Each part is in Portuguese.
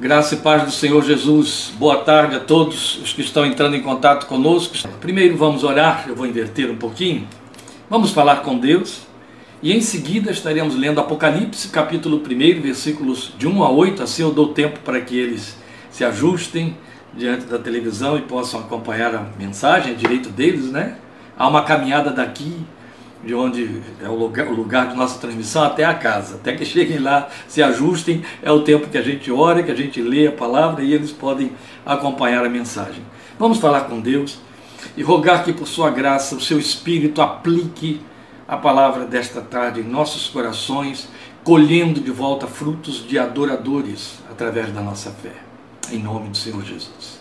Graça e paz do Senhor Jesus. Boa tarde a todos os que estão entrando em contato conosco. Primeiro vamos orar, eu vou inverter um pouquinho. Vamos falar com Deus e em seguida estaremos lendo Apocalipse, capítulo 1, versículos de 1 a 8. Assim eu dou tempo para que eles se ajustem diante da televisão e possam acompanhar a mensagem, direito deles, né? Há uma caminhada daqui de onde é o lugar, o lugar de nossa transmissão até a casa. Até que cheguem lá, se ajustem, é o tempo que a gente ora, que a gente lê a palavra e eles podem acompanhar a mensagem. Vamos falar com Deus e rogar que por sua graça o seu Espírito aplique a palavra desta tarde em nossos corações, colhendo de volta frutos de adoradores através da nossa fé. Em nome do Senhor Jesus.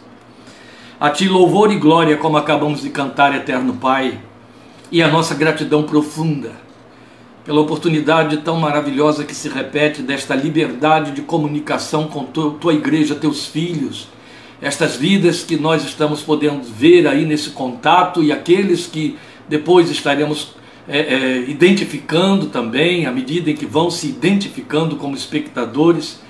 A ti louvor e glória, como acabamos de cantar, eterno Pai e a nossa gratidão profunda pela oportunidade tão maravilhosa que se repete desta liberdade de comunicação com tua igreja, teus filhos, estas vidas que nós estamos podendo ver aí nesse contato e aqueles que depois estaremos é, é, identificando também, à medida em que vão se identificando como espectadores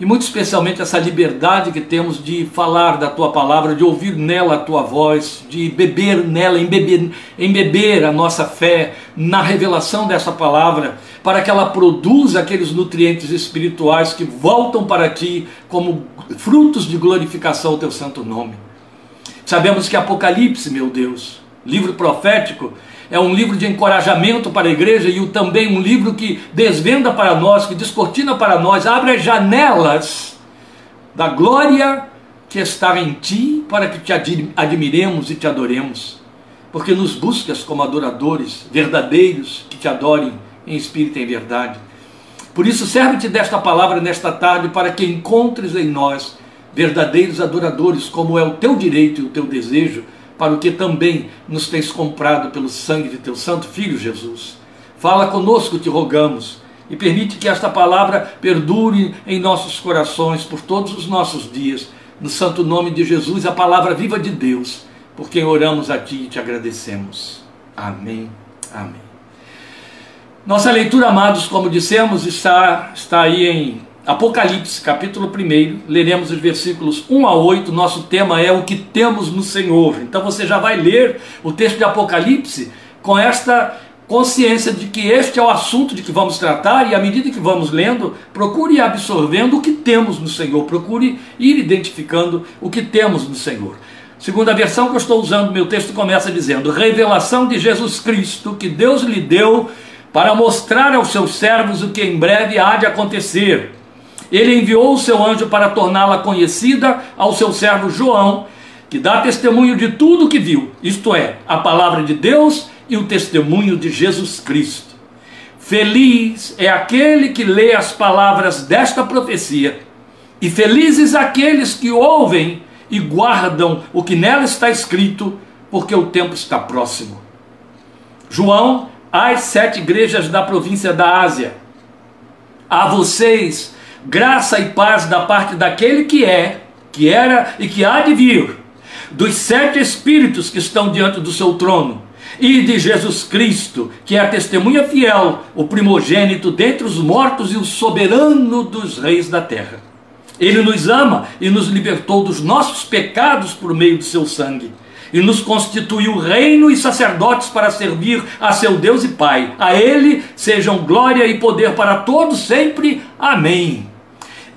e muito especialmente essa liberdade que temos de falar da tua palavra, de ouvir nela a tua voz, de beber nela, embeber, embeber a nossa fé na revelação dessa palavra, para que ela produza aqueles nutrientes espirituais que voltam para ti como frutos de glorificação ao teu santo nome. Sabemos que Apocalipse, meu Deus, livro profético, é um livro de encorajamento para a igreja e também um livro que desvenda para nós, que descortina para nós, abre as janelas da glória que está em ti para que te admiremos e te adoremos. Porque nos buscas como adoradores verdadeiros que te adorem em espírito e em verdade. Por isso, serve-te desta palavra nesta tarde para que encontres em nós verdadeiros adoradores, como é o teu direito e o teu desejo para o que também nos tens comprado pelo sangue de teu Santo Filho Jesus. Fala conosco, te rogamos, e permite que esta palavra perdure em nossos corações por todos os nossos dias, no santo nome de Jesus, a palavra viva de Deus, por quem oramos a Ti e te agradecemos. Amém. Amém. Nossa leitura, amados, como dissemos, está, está aí em Apocalipse, capítulo 1, leremos os versículos 1 a 8. Nosso tema é o que temos no Senhor. Então você já vai ler o texto de Apocalipse com esta consciência de que este é o assunto de que vamos tratar, e à medida que vamos lendo, procure ir absorvendo o que temos no Senhor, procure ir identificando o que temos no Senhor. Segundo a versão que eu estou usando, meu texto começa dizendo: Revelação de Jesus Cristo que Deus lhe deu para mostrar aos seus servos o que em breve há de acontecer ele enviou o seu anjo para torná-la conhecida ao seu servo João, que dá testemunho de tudo o que viu, isto é, a palavra de Deus e o testemunho de Jesus Cristo. Feliz é aquele que lê as palavras desta profecia, e felizes aqueles que ouvem e guardam o que nela está escrito, porque o tempo está próximo. João, às sete igrejas da província da Ásia, a vocês graça e paz da parte daquele que é, que era e que há de vir, dos sete espíritos que estão diante do seu trono, e de Jesus Cristo, que é a testemunha fiel, o primogênito dentre os mortos e o soberano dos reis da terra. Ele nos ama e nos libertou dos nossos pecados por meio de seu sangue e nos constituiu reino e sacerdotes para servir a seu Deus e Pai. A Ele sejam glória e poder para todos sempre. Amém.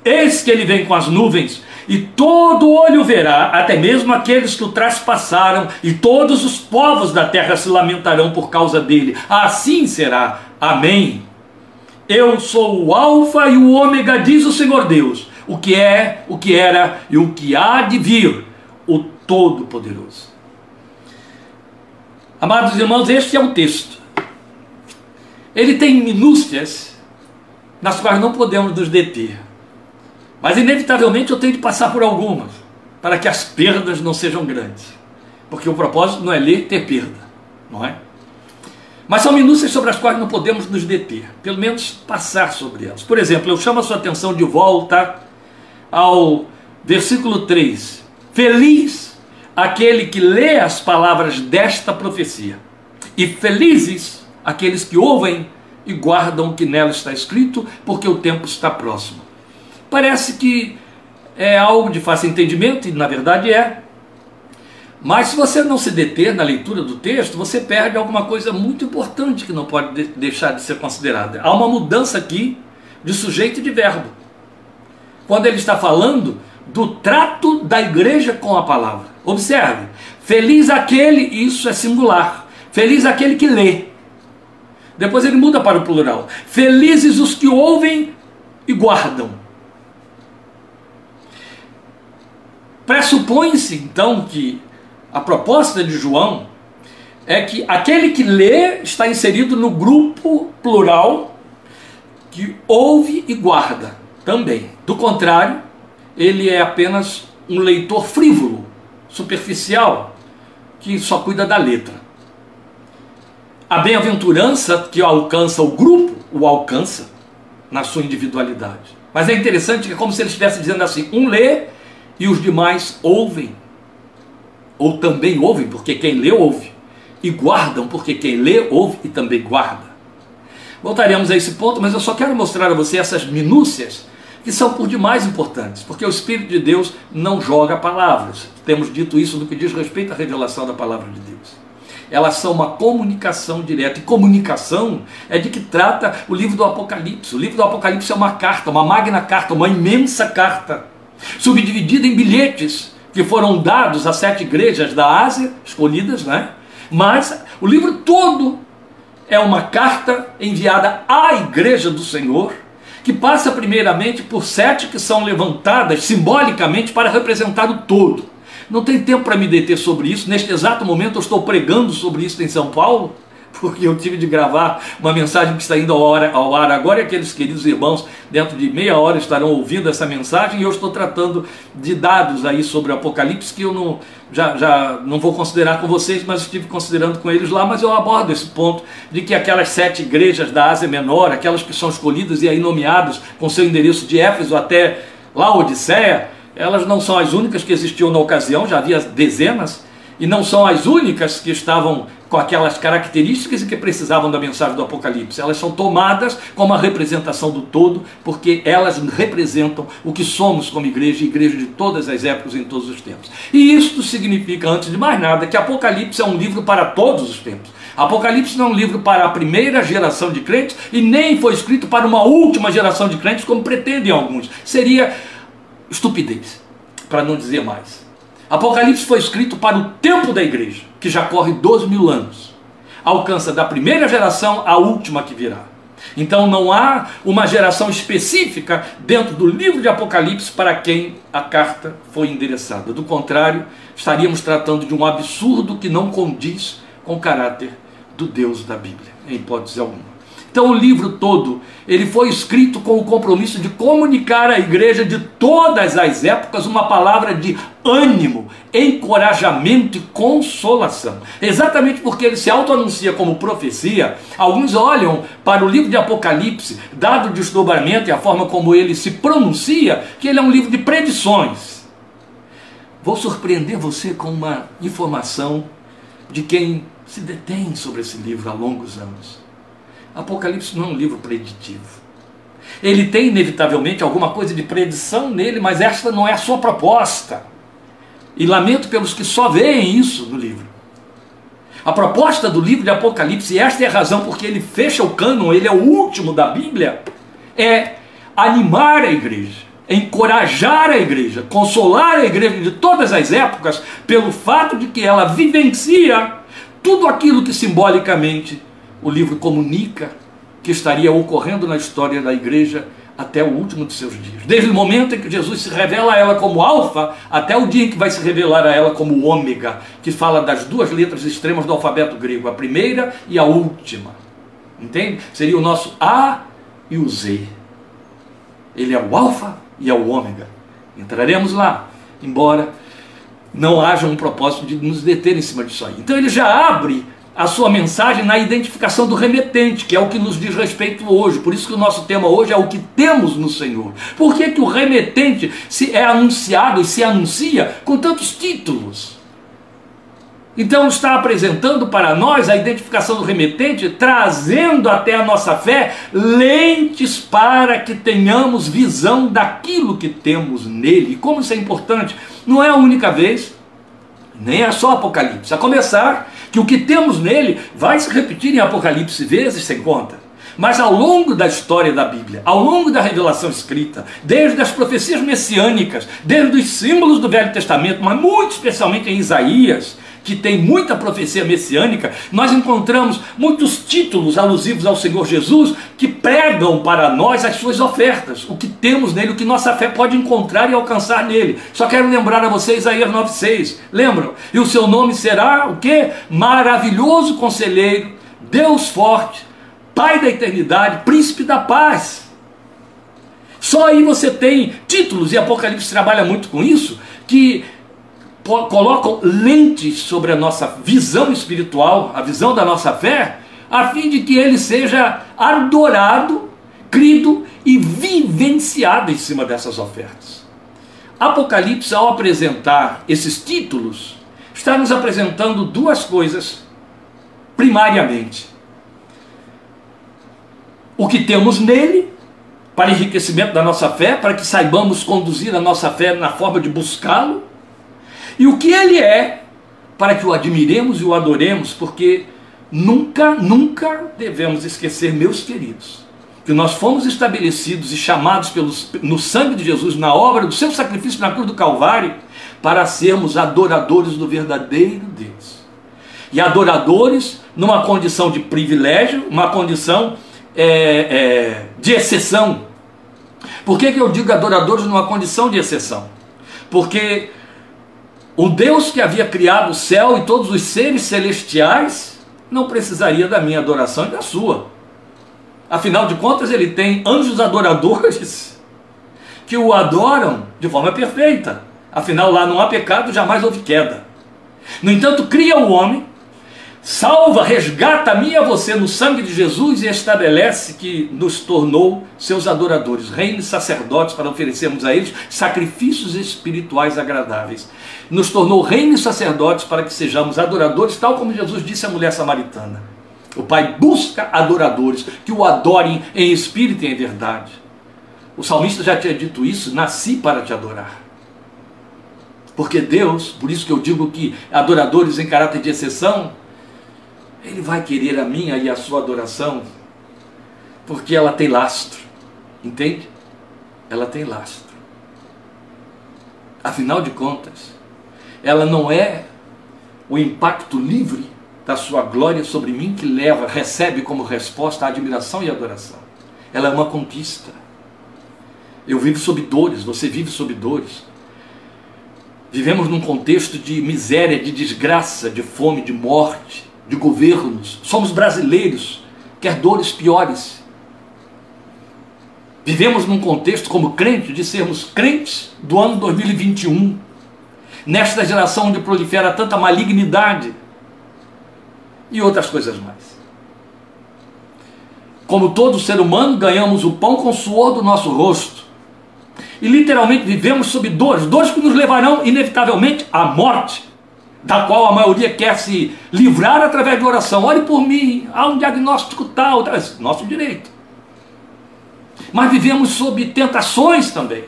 Eis que ele vem com as nuvens, e todo olho verá, até mesmo aqueles que o traspassaram, e todos os povos da terra se lamentarão por causa dele. Assim será. Amém. Eu sou o Alfa e o Ômega, diz o Senhor Deus, o que é, o que era e o que há de vir, o Todo-Poderoso. Amados irmãos, este é o texto. Ele tem minúcias nas quais não podemos nos deter. Mas inevitavelmente eu tenho de passar por algumas, para que as perdas não sejam grandes. Porque o propósito não é ler ter perda, não é? Mas são minúcias sobre as quais não podemos nos deter, pelo menos passar sobre elas. Por exemplo, eu chamo a sua atenção de volta ao versículo 3. Feliz aquele que lê as palavras desta profecia, e felizes aqueles que ouvem e guardam o que nela está escrito, porque o tempo está próximo. Parece que é algo de fácil entendimento, e na verdade é. Mas se você não se deter na leitura do texto, você perde alguma coisa muito importante que não pode de deixar de ser considerada. Há uma mudança aqui de sujeito e de verbo. Quando ele está falando do trato da igreja com a palavra. Observe, feliz aquele, isso é singular, feliz aquele que lê. Depois ele muda para o plural. Felizes os que ouvem e guardam. Pressupõe-se então que a proposta de João é que aquele que lê está inserido no grupo plural que ouve e guarda também. Do contrário, ele é apenas um leitor frívolo, superficial, que só cuida da letra. A bem-aventurança que alcança o grupo, o alcança na sua individualidade. Mas é interessante que é como se ele estivesse dizendo assim: um lê e os demais ouvem. Ou também ouvem, porque quem lê ouve. E guardam, porque quem lê ouve e também guarda. Voltaremos a esse ponto, mas eu só quero mostrar a você essas minúcias que são por demais importantes, porque o Espírito de Deus não joga palavras. Temos dito isso no que diz respeito à revelação da palavra de Deus. Elas são uma comunicação direta. E comunicação é de que trata o livro do Apocalipse. O livro do Apocalipse é uma carta, uma magna carta, uma imensa carta, subdividida em bilhetes que foram dados às sete igrejas da Ásia, escolhidas, né? Mas o livro todo é uma carta enviada à igreja do Senhor que passa primeiramente por sete que são levantadas simbolicamente para representar o todo. Não tem tempo para me deter sobre isso. Neste exato momento eu estou pregando sobre isso em São Paulo porque eu tive de gravar uma mensagem que está indo ao ar, ao ar agora e aqueles queridos irmãos, dentro de meia hora, estarão ouvindo essa mensagem e eu estou tratando de dados aí sobre o Apocalipse que eu não, já, já não vou considerar com vocês, mas estive considerando com eles lá, mas eu abordo esse ponto de que aquelas sete igrejas da Ásia Menor, aquelas que são escolhidas e aí nomeadas com seu endereço de Éfeso até Laodiceia, elas não são as únicas que existiam na ocasião, já havia dezenas, e não são as únicas que estavam com aquelas características que precisavam da mensagem do Apocalipse. Elas são tomadas como a representação do todo, porque elas representam o que somos como igreja, igreja de todas as épocas em todos os tempos. E isto significa, antes de mais nada, que Apocalipse é um livro para todos os tempos. Apocalipse não é um livro para a primeira geração de crentes e nem foi escrito para uma última geração de crentes, como pretendem alguns. Seria estupidez, para não dizer mais. Apocalipse foi escrito para o tempo da igreja, que já corre 12 mil anos. Alcança da primeira geração à última que virá. Então não há uma geração específica dentro do livro de Apocalipse para quem a carta foi endereçada. Do contrário, estaríamos tratando de um absurdo que não condiz com o caráter do Deus da Bíblia, em hipótese alguma. Então o livro todo, ele foi escrito com o compromisso de comunicar à igreja de todas as épocas uma palavra de ânimo, encorajamento e consolação. Exatamente porque ele se autoanuncia como profecia, alguns olham para o livro de Apocalipse, dado o desdobramento e a forma como ele se pronuncia, que ele é um livro de predições. Vou surpreender você com uma informação de quem se detém sobre esse livro há longos anos. Apocalipse não é um livro preditivo. Ele tem, inevitavelmente, alguma coisa de predição nele, mas esta não é a sua proposta. E lamento pelos que só veem isso no livro. A proposta do livro de Apocalipse, e esta é a razão porque ele fecha o cânon, ele é o último da Bíblia, é animar a igreja, encorajar a igreja, consolar a igreja de todas as épocas, pelo fato de que ela vivencia tudo aquilo que simbolicamente o livro comunica que estaria ocorrendo na história da igreja até o último de seus dias. Desde o momento em que Jesus se revela a ela como Alfa, até o dia em que vai se revelar a ela como Ômega, que fala das duas letras extremas do alfabeto grego, a primeira e a última. Entende? Seria o nosso A e o Z. Ele é o Alfa e é o Ômega. Entraremos lá, embora não haja um propósito de nos deter em cima disso aí. Então ele já abre a sua mensagem na identificação do remetente, que é o que nos diz respeito hoje. Por isso que o nosso tema hoje é o que temos no Senhor. Por que, que o remetente se é anunciado e se anuncia com tantos títulos? Então está apresentando para nós a identificação do remetente, trazendo até a nossa fé lentes para que tenhamos visão daquilo que temos nele. Como isso é importante, não é a única vez, nem é só Apocalipse. A começar que o que temos nele vai se repetir em Apocalipse vezes sem conta. Mas ao longo da história da Bíblia, ao longo da revelação escrita, desde as profecias messiânicas, desde os símbolos do Velho Testamento, mas muito especialmente em Isaías, que tem muita profecia messiânica, nós encontramos muitos títulos alusivos ao Senhor Jesus que pregam para nós as suas ofertas, o que temos nele, o que nossa fé pode encontrar e alcançar nele. Só quero lembrar a vocês Isaías 9,6. Lembram? E o seu nome será o que? Maravilhoso conselheiro, Deus forte, Pai da eternidade, príncipe da paz. Só aí você tem títulos, e Apocalipse trabalha muito com isso, que colocam lentes sobre a nossa visão espiritual, a visão da nossa fé, a fim de que ele seja adorado, crido e vivenciado em cima dessas ofertas. Apocalipse, ao apresentar esses títulos, está nos apresentando duas coisas, primariamente. O que temos nele, para enriquecimento da nossa fé, para que saibamos conduzir a nossa fé na forma de buscá-lo, e o que ele é, para que o admiremos e o adoremos, porque nunca, nunca devemos esquecer, meus queridos, que nós fomos estabelecidos e chamados pelos, no sangue de Jesus, na obra do seu sacrifício na cruz do Calvário, para sermos adoradores do verdadeiro Deus. E adoradores numa condição de privilégio, uma condição é, é, de exceção. Por que, que eu digo adoradores numa condição de exceção? Porque o Deus que havia criado o céu e todos os seres celestiais não precisaria da minha adoração e da sua. Afinal de contas, ele tem anjos adoradores que o adoram de forma perfeita. Afinal, lá não há pecado, jamais houve queda. No entanto, cria o homem salva, resgata a mim e a você no sangue de Jesus e estabelece que nos tornou seus adoradores, reinos sacerdotes para oferecermos a eles sacrifícios espirituais agradáveis. Nos tornou reinos sacerdotes para que sejamos adoradores, tal como Jesus disse à mulher samaritana. O Pai busca adoradores que o adorem em espírito e em verdade. O salmista já tinha dito isso: nasci para te adorar. Porque Deus, por isso que eu digo que adoradores em caráter de exceção, ele vai querer a minha e a sua adoração, porque ela tem lastro, entende? Ela tem lastro. Afinal de contas, ela não é o impacto livre da sua glória sobre mim que leva, recebe como resposta a admiração e a adoração. Ela é uma conquista. Eu vivo sob dores, você vive sob dores. Vivemos num contexto de miséria, de desgraça, de fome, de morte de governos, somos brasileiros, quer dores piores. Vivemos num contexto como crente de sermos crentes do ano 2021, nesta geração onde prolifera tanta malignidade e outras coisas mais. Como todo ser humano, ganhamos o pão com o suor do nosso rosto. E literalmente vivemos sob dores, dores que nos levarão inevitavelmente à morte da qual a maioria quer se livrar através de oração. Ore por mim, há um diagnóstico tal, nosso direito. Mas vivemos sob tentações também.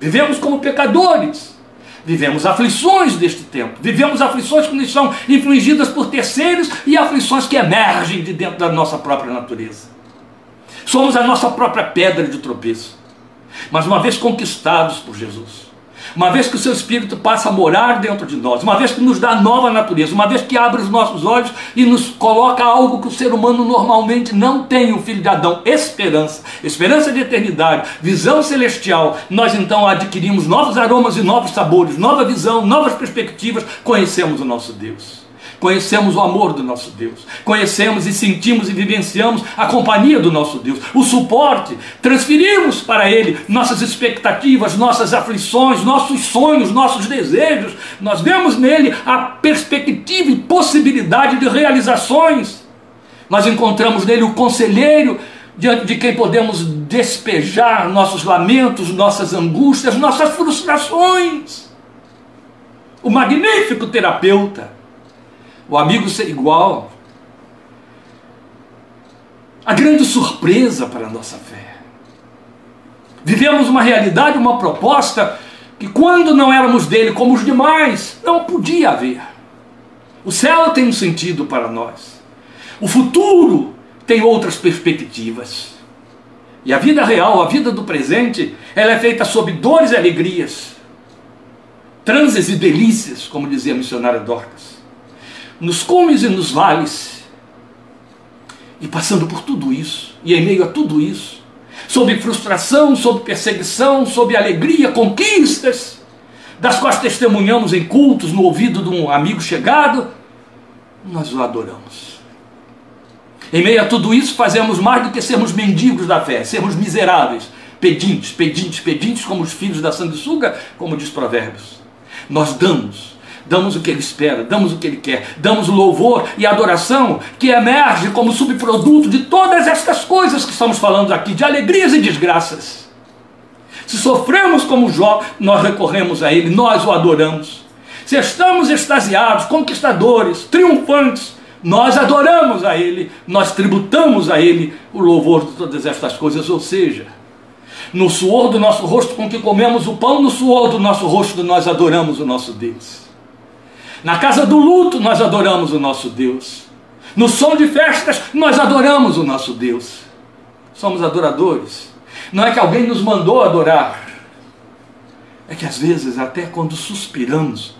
Vivemos como pecadores. Vivemos aflições deste tempo. Vivemos aflições que nos são infligidas por terceiros e aflições que emergem de dentro da nossa própria natureza. Somos a nossa própria pedra de tropeço. Mas uma vez conquistados por Jesus, uma vez que o seu Espírito passa a morar dentro de nós, uma vez que nos dá nova natureza, uma vez que abre os nossos olhos e nos coloca algo que o ser humano normalmente não tem, o filho de Adão, esperança, esperança de eternidade, visão celestial, nós então adquirimos novos aromas e novos sabores, nova visão, novas perspectivas, conhecemos o nosso Deus. Conhecemos o amor do nosso Deus, conhecemos e sentimos e vivenciamos a companhia do nosso Deus, o suporte, transferimos para Ele nossas expectativas, nossas aflições, nossos sonhos, nossos desejos. Nós vemos nele a perspectiva e possibilidade de realizações. Nós encontramos nele o conselheiro diante de quem podemos despejar nossos lamentos, nossas angústias, nossas frustrações. O magnífico terapeuta o amigo ser igual. A grande surpresa para a nossa fé. Vivemos uma realidade, uma proposta que quando não éramos dele como os demais, não podia haver. O céu tem um sentido para nós. O futuro tem outras perspectivas. E a vida real, a vida do presente, ela é feita sob dores e alegrias, transes e delícias, como dizia a missionária Dorcas, nos cumes e nos vales, e passando por tudo isso, e em meio a tudo isso, sob frustração, sob perseguição, sob alegria, conquistas, das quais testemunhamos em cultos, no ouvido de um amigo chegado, nós o adoramos. Em meio a tudo isso, fazemos mais do que sermos mendigos da fé, sermos miseráveis, pedintes, pedintes, pedintes, como os filhos da sanguessuga, como diz Provérbios. Nós damos, damos o que ele espera, damos o que ele quer, damos louvor e adoração que emerge como subproduto de todas estas coisas que estamos falando aqui, de alegrias e desgraças. Se sofremos como Jó, nós recorremos a ele, nós o adoramos. Se estamos extasiados, conquistadores, triunfantes, nós adoramos a Ele, nós tributamos a Ele o louvor de todas estas coisas, ou seja, no suor do nosso rosto com que comemos o pão, no suor do nosso rosto nós adoramos o nosso Deus. Na casa do luto nós adoramos o nosso Deus. No som de festas nós adoramos o nosso Deus. Somos adoradores. Não é que alguém nos mandou adorar. É que às vezes, até quando suspiramos,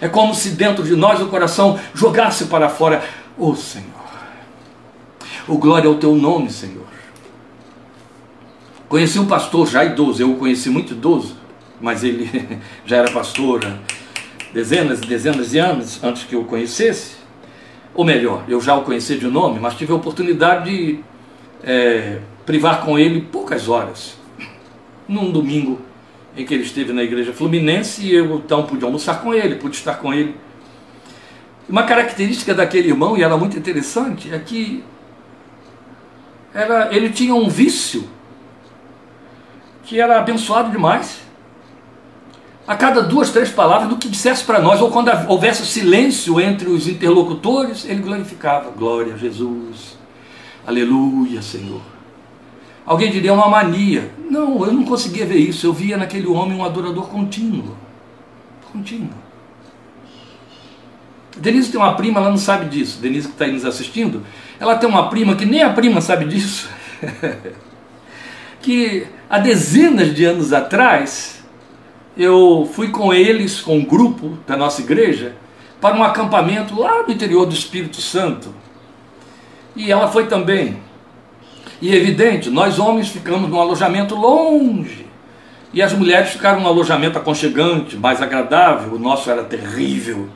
é como se dentro de nós o coração jogasse para fora: Ô oh, Senhor, o glória ao teu nome, Senhor. Conheci um pastor já idoso, eu o conheci muito idoso, mas ele já era pastor dezenas e dezenas de anos antes que eu o conhecesse. Ou melhor, eu já o conheci de nome, mas tive a oportunidade de é, privar com ele poucas horas, num domingo em que ele esteve na igreja fluminense e eu então pude almoçar com ele, pude estar com ele. Uma característica daquele irmão, e era muito interessante, é que era, ele tinha um vício que era abençoado demais. A cada duas, três palavras do que dissesse para nós, ou quando houvesse silêncio entre os interlocutores, ele glorificava. Glória a Jesus. Aleluia, Senhor. Alguém diria uma mania. Não, eu não conseguia ver isso. Eu via naquele homem um adorador contínuo. Contínuo. Denise tem uma prima, ela não sabe disso. Denise que está aí nos assistindo, ela tem uma prima que nem a prima sabe disso. que há dezenas de anos atrás, eu fui com eles, com um grupo da nossa igreja, para um acampamento lá no interior do Espírito Santo. E ela foi também. E evidente, nós homens ficamos num alojamento longe. E as mulheres ficaram num alojamento aconchegante, mais agradável. O nosso era terrível.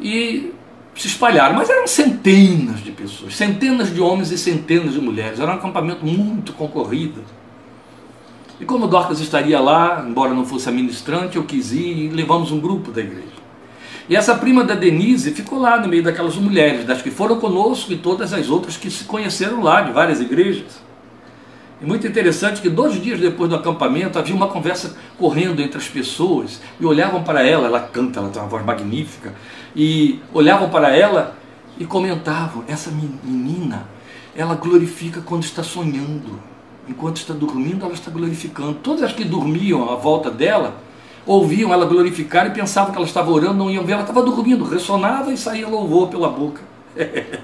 E se espalharam, mas eram centenas de pessoas, centenas de homens e centenas de mulheres. Era um acampamento muito concorrido. E como Dorcas estaria lá, embora não fosse a ministrante, eu quis ir e levamos um grupo da igreja. E essa prima da Denise ficou lá no meio daquelas mulheres, das que foram conosco e todas as outras que se conheceram lá, de várias igrejas. E muito interessante que dois dias depois do acampamento havia uma conversa correndo entre as pessoas e olhavam para ela, ela canta, ela tem uma voz magnífica, e olhavam para ela e comentavam: essa menina, ela glorifica quando está sonhando, enquanto está dormindo, ela está glorificando. Todas as que dormiam à volta dela ouviam ela glorificar e pensavam que ela estava orando, não iam ver, ela estava dormindo, ressonava e saía louvor pela boca.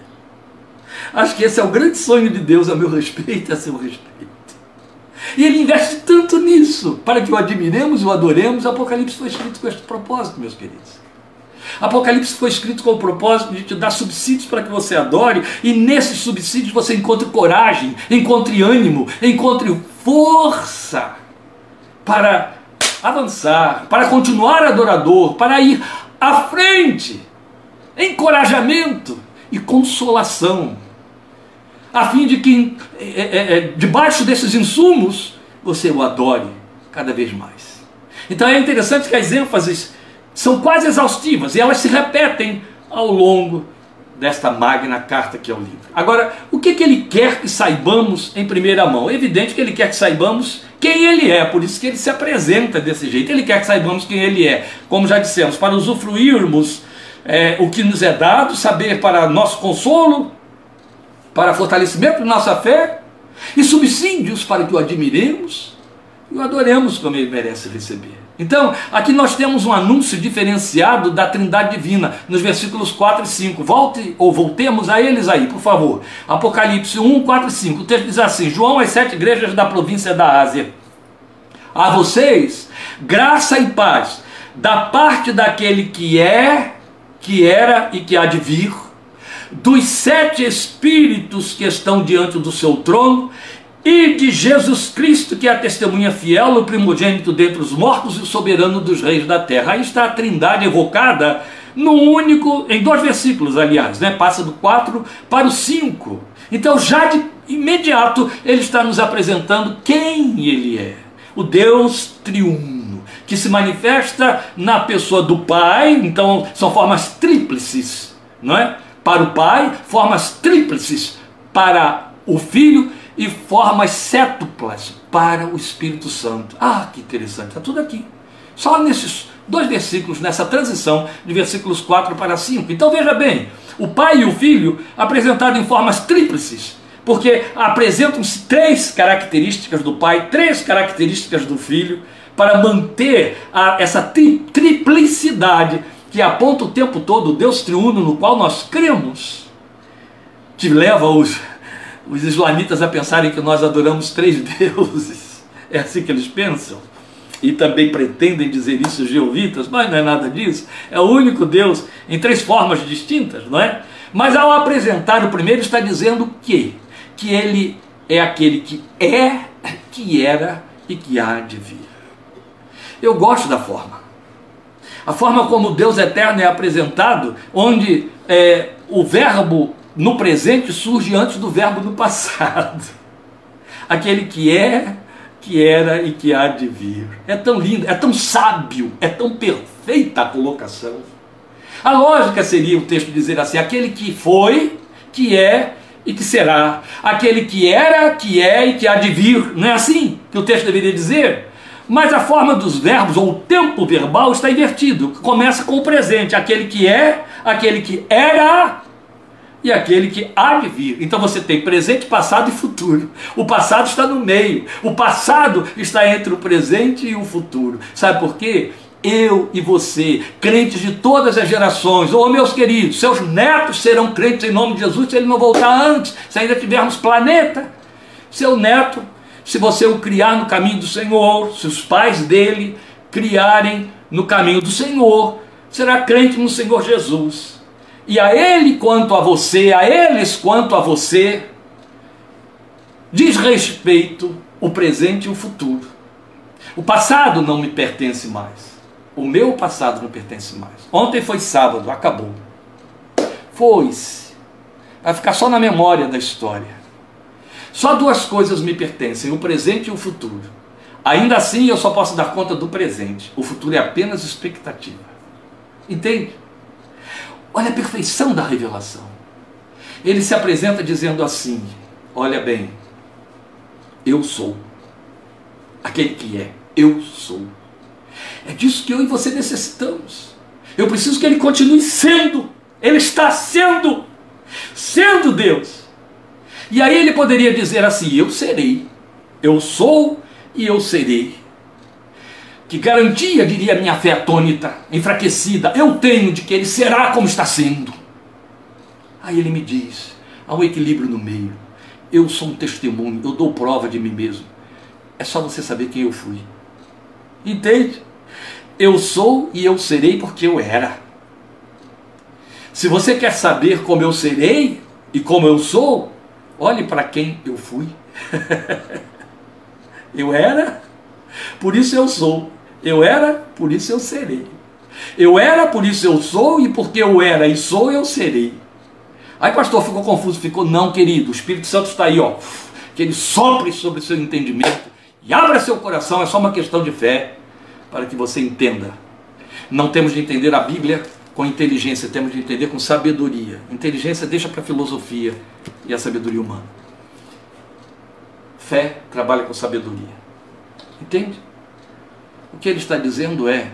Acho que esse é o grande sonho de Deus a meu respeito e a seu respeito. E ele investe tanto nisso, para que o admiremos o adoremos. O Apocalipse foi escrito com este propósito, meus queridos. Apocalipse foi escrito com o propósito de te dar subsídios para que você adore, e nesses subsídios você encontre coragem, encontre ânimo, encontre força para avançar, para continuar adorador, para ir à frente, encorajamento e consolação, a fim de que é, é, debaixo desses insumos você o adore cada vez mais. Então é interessante que as ênfases são quase exaustivas e elas se repetem ao longo desta magna carta que é o livro. Agora, o que, que ele quer que saibamos em primeira mão? É evidente que ele quer que saibamos quem ele é, por isso que ele se apresenta desse jeito. Ele quer que saibamos quem ele é, como já dissemos, para usufruirmos é, o que nos é dado, saber para nosso consolo, para fortalecimento de nossa fé, e subsídios para que o admiremos e o adoremos como ele merece receber. Então, aqui nós temos um anúncio diferenciado da Trindade Divina, nos versículos 4 e 5. Volte ou voltemos a eles aí, por favor. Apocalipse 1, 4 e 5. O texto diz assim: João às sete igrejas da província da Ásia. A vocês, graça e paz, da parte daquele que é, que era e que há de vir, dos sete espíritos que estão diante do seu trono e de Jesus Cristo, que é a testemunha fiel, o primogênito dentre os mortos e o soberano dos reis da terra. Aí está a trindade evocada no único, em dois versículos, aliás, né? passa do 4 para o 5. Então, já de imediato, ele está nos apresentando quem ele é: o Deus triuno, que se manifesta na pessoa do Pai, então são formas tríplices, não é? Para o Pai, formas tríplices para o Filho e formas cétuplas para o Espírito Santo. Ah, que interessante, está tudo aqui. Só nesses dois versículos, nessa transição de versículos 4 para 5. Então veja bem, o pai e o filho apresentados em formas tríplices, porque apresentam-se três características do pai, três características do filho, para manter a, essa tri, triplicidade que aponta o tempo todo o Deus triuno no qual nós cremos, que leva os os islamitas a pensarem que nós adoramos três deuses. É assim que eles pensam. E também pretendem dizer isso os jeovitas, mas não é nada disso. É o único Deus em três formas distintas, não é? Mas ao apresentar o primeiro está dizendo que que ele é aquele que é, que era e que há de vir. Eu gosto da forma. A forma como Deus eterno é apresentado, onde é, o verbo no presente surge antes do verbo no passado. Aquele que é, que era e que há de vir. É tão lindo, é tão sábio, é tão perfeita a colocação. A lógica seria o texto dizer assim: aquele que foi, que é e que será. Aquele que era, que é e que há de vir. Não é assim que o texto deveria dizer? Mas a forma dos verbos, ou o tempo verbal, está invertido. Começa com o presente. Aquele que é, aquele que era e aquele que há de vir. Então você tem presente, passado e futuro. O passado está no meio. O passado está entre o presente e o futuro. Sabe por quê? eu e você, crentes de todas as gerações, ou oh, meus queridos, seus netos serão crentes em nome de Jesus se ele não voltar antes, se ainda tivermos planeta. Seu neto, se você o criar no caminho do Senhor, se os pais dele criarem no caminho do Senhor, será crente no Senhor Jesus. E a ele quanto a você, a eles quanto a você, diz respeito o presente e o futuro. O passado não me pertence mais. O meu passado não pertence mais. Ontem foi sábado, acabou. Foi-se. Vai ficar só na memória da história. Só duas coisas me pertencem: o presente e o futuro. Ainda assim, eu só posso dar conta do presente. O futuro é apenas expectativa. Entende? Olha a perfeição da revelação. Ele se apresenta dizendo assim: Olha bem, eu sou. Aquele que é, eu sou. É disso que eu e você necessitamos. Eu preciso que ele continue sendo. Ele está sendo. Sendo Deus. E aí ele poderia dizer assim: Eu serei. Eu sou e eu serei. Que garantia, diria minha fé atônita, enfraquecida, eu tenho de que ele será como está sendo? Aí ele me diz: há um equilíbrio no meio. Eu sou um testemunho, eu dou prova de mim mesmo. É só você saber quem eu fui. Entende? Eu sou e eu serei porque eu era. Se você quer saber como eu serei e como eu sou, olhe para quem eu fui. eu era, por isso eu sou. Eu era, por isso eu serei. Eu era, por isso eu sou, e porque eu era e sou, eu serei. Aí pastor ficou confuso, ficou, não, querido, o Espírito Santo está aí, ó, que ele sopre sobre seu entendimento e abra seu coração, é só uma questão de fé, para que você entenda. Não temos de entender a Bíblia com inteligência, temos de entender com sabedoria. Inteligência deixa para a filosofia e a sabedoria humana. Fé trabalha com sabedoria. Entende? O que ele está dizendo é: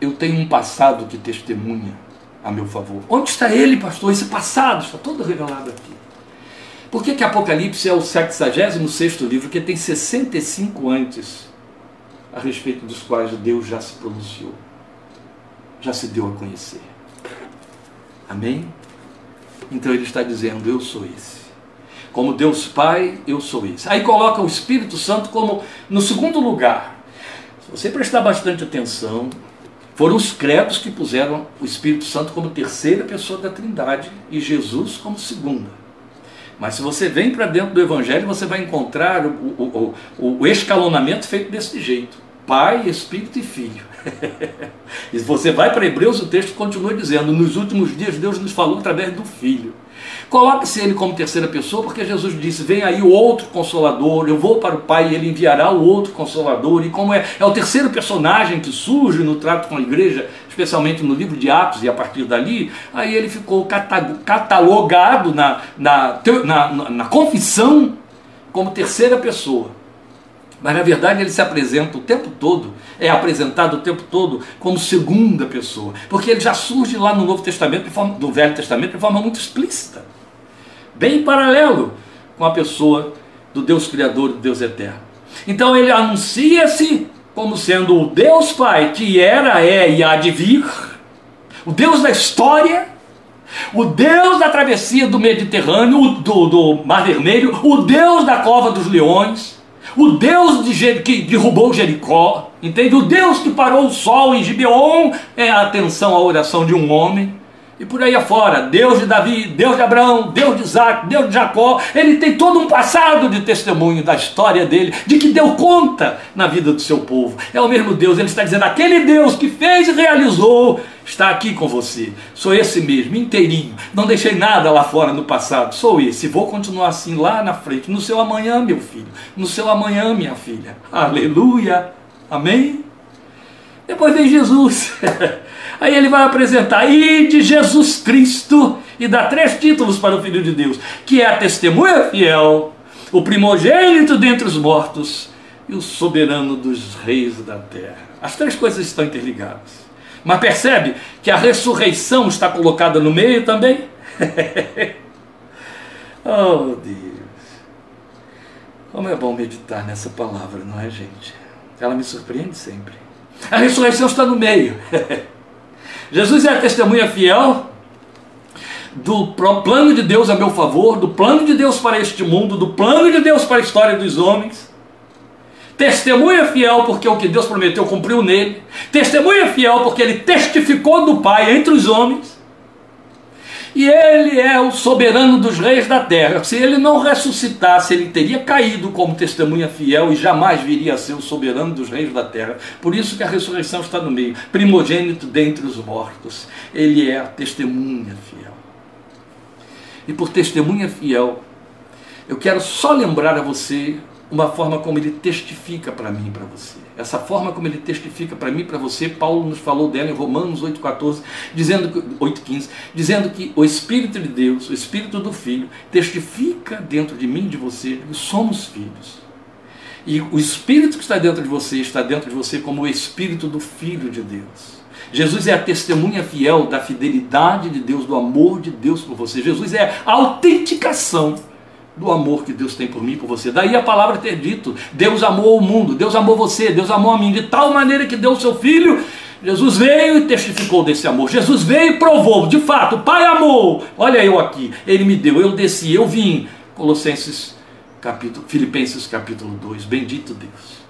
eu tenho um passado que testemunha a meu favor. Onde está ele, pastor? Esse passado está todo revelado aqui. Por que, que Apocalipse é o 66 livro, que tem 65 antes, a respeito dos quais Deus já se pronunciou, já se deu a conhecer? Amém? Então ele está dizendo: Eu sou esse. Como Deus Pai, eu sou esse. Aí coloca o Espírito Santo como no segundo lugar. Se você prestar bastante atenção, foram os credos que puseram o Espírito Santo como terceira pessoa da Trindade e Jesus como segunda. Mas se você vem para dentro do Evangelho, você vai encontrar o, o, o, o escalonamento feito desse jeito: Pai, Espírito e Filho. e você vai para Hebreus, o texto continua dizendo: Nos últimos dias, Deus nos falou através do Filho. Coloque-se ele como terceira pessoa, porque Jesus disse: Vem aí o outro consolador, eu vou para o Pai e ele enviará o outro consolador. E como é, é o terceiro personagem que surge no trato com a igreja, especialmente no livro de Atos, e a partir dali, aí ele ficou catalogado na, na, na, na confissão como terceira pessoa. Mas na verdade ele se apresenta o tempo todo, é apresentado o tempo todo como segunda pessoa, porque ele já surge lá no Novo Testamento, no Velho Testamento, de forma muito explícita. Bem paralelo com a pessoa do Deus Criador, do Deus Eterno. Então ele anuncia-se como sendo o Deus Pai que era, é e há de vir, o Deus da história, o Deus da travessia do Mediterrâneo, do, do Mar Vermelho, o Deus da cova dos leões, o Deus de, que derrubou Jericó, entende? O Deus que parou o sol em Gibeon, é a atenção à oração de um homem e por aí afora, Deus de Davi, Deus de Abraão, Deus de Isaac, Deus de Jacó, ele tem todo um passado de testemunho da história dele, de que deu conta na vida do seu povo. É o mesmo Deus, ele está dizendo: aquele Deus que fez e realizou está aqui com você. Sou esse mesmo, inteirinho. Não deixei nada lá fora no passado, sou esse. Vou continuar assim lá na frente, no seu amanhã, meu filho, no seu amanhã, minha filha. Aleluia, amém? Depois vem Jesus. Aí ele vai apresentar, e de Jesus Cristo, e dá três títulos para o Filho de Deus, que é a testemunha fiel, o primogênito dentre os mortos e o soberano dos reis da terra. As três coisas estão interligadas. Mas percebe que a ressurreição está colocada no meio também? oh Deus! Como é bom meditar nessa palavra, não é, gente? Ela me surpreende sempre. A ressurreição está no meio. Jesus é a testemunha fiel do plano de Deus a meu favor, do plano de Deus para este mundo, do plano de Deus para a história dos homens. Testemunha fiel porque o que Deus prometeu cumpriu nele. Testemunha fiel porque ele testificou do Pai entre os homens. E ele é o soberano dos reis da terra. Se ele não ressuscitasse, ele teria caído como testemunha fiel e jamais viria a ser o soberano dos reis da terra. Por isso que a ressurreição está no meio, primogênito dentre os mortos. Ele é a testemunha fiel. E por testemunha fiel, eu quero só lembrar a você uma forma como ele testifica para mim e para você. Essa forma como ele testifica para mim para você, Paulo nos falou dela em Romanos 8,14, dizendo que, 8,15, dizendo que o Espírito de Deus, o Espírito do Filho, testifica dentro de mim de você que somos filhos. E o Espírito que está dentro de você está dentro de você como o Espírito do Filho de Deus. Jesus é a testemunha fiel da fidelidade de Deus, do amor de Deus por você. Jesus é a autenticação do amor que Deus tem por mim e por você. Daí a palavra ter dito: Deus amou o mundo, Deus amou você, Deus amou a mim, de tal maneira que deu o seu filho. Jesus veio e testificou desse amor. Jesus veio e provou, de fato, o Pai amou. Olha eu aqui, ele me deu, eu desci, eu vim. Colossenses capítulo, Filipenses capítulo 2. Bendito Deus.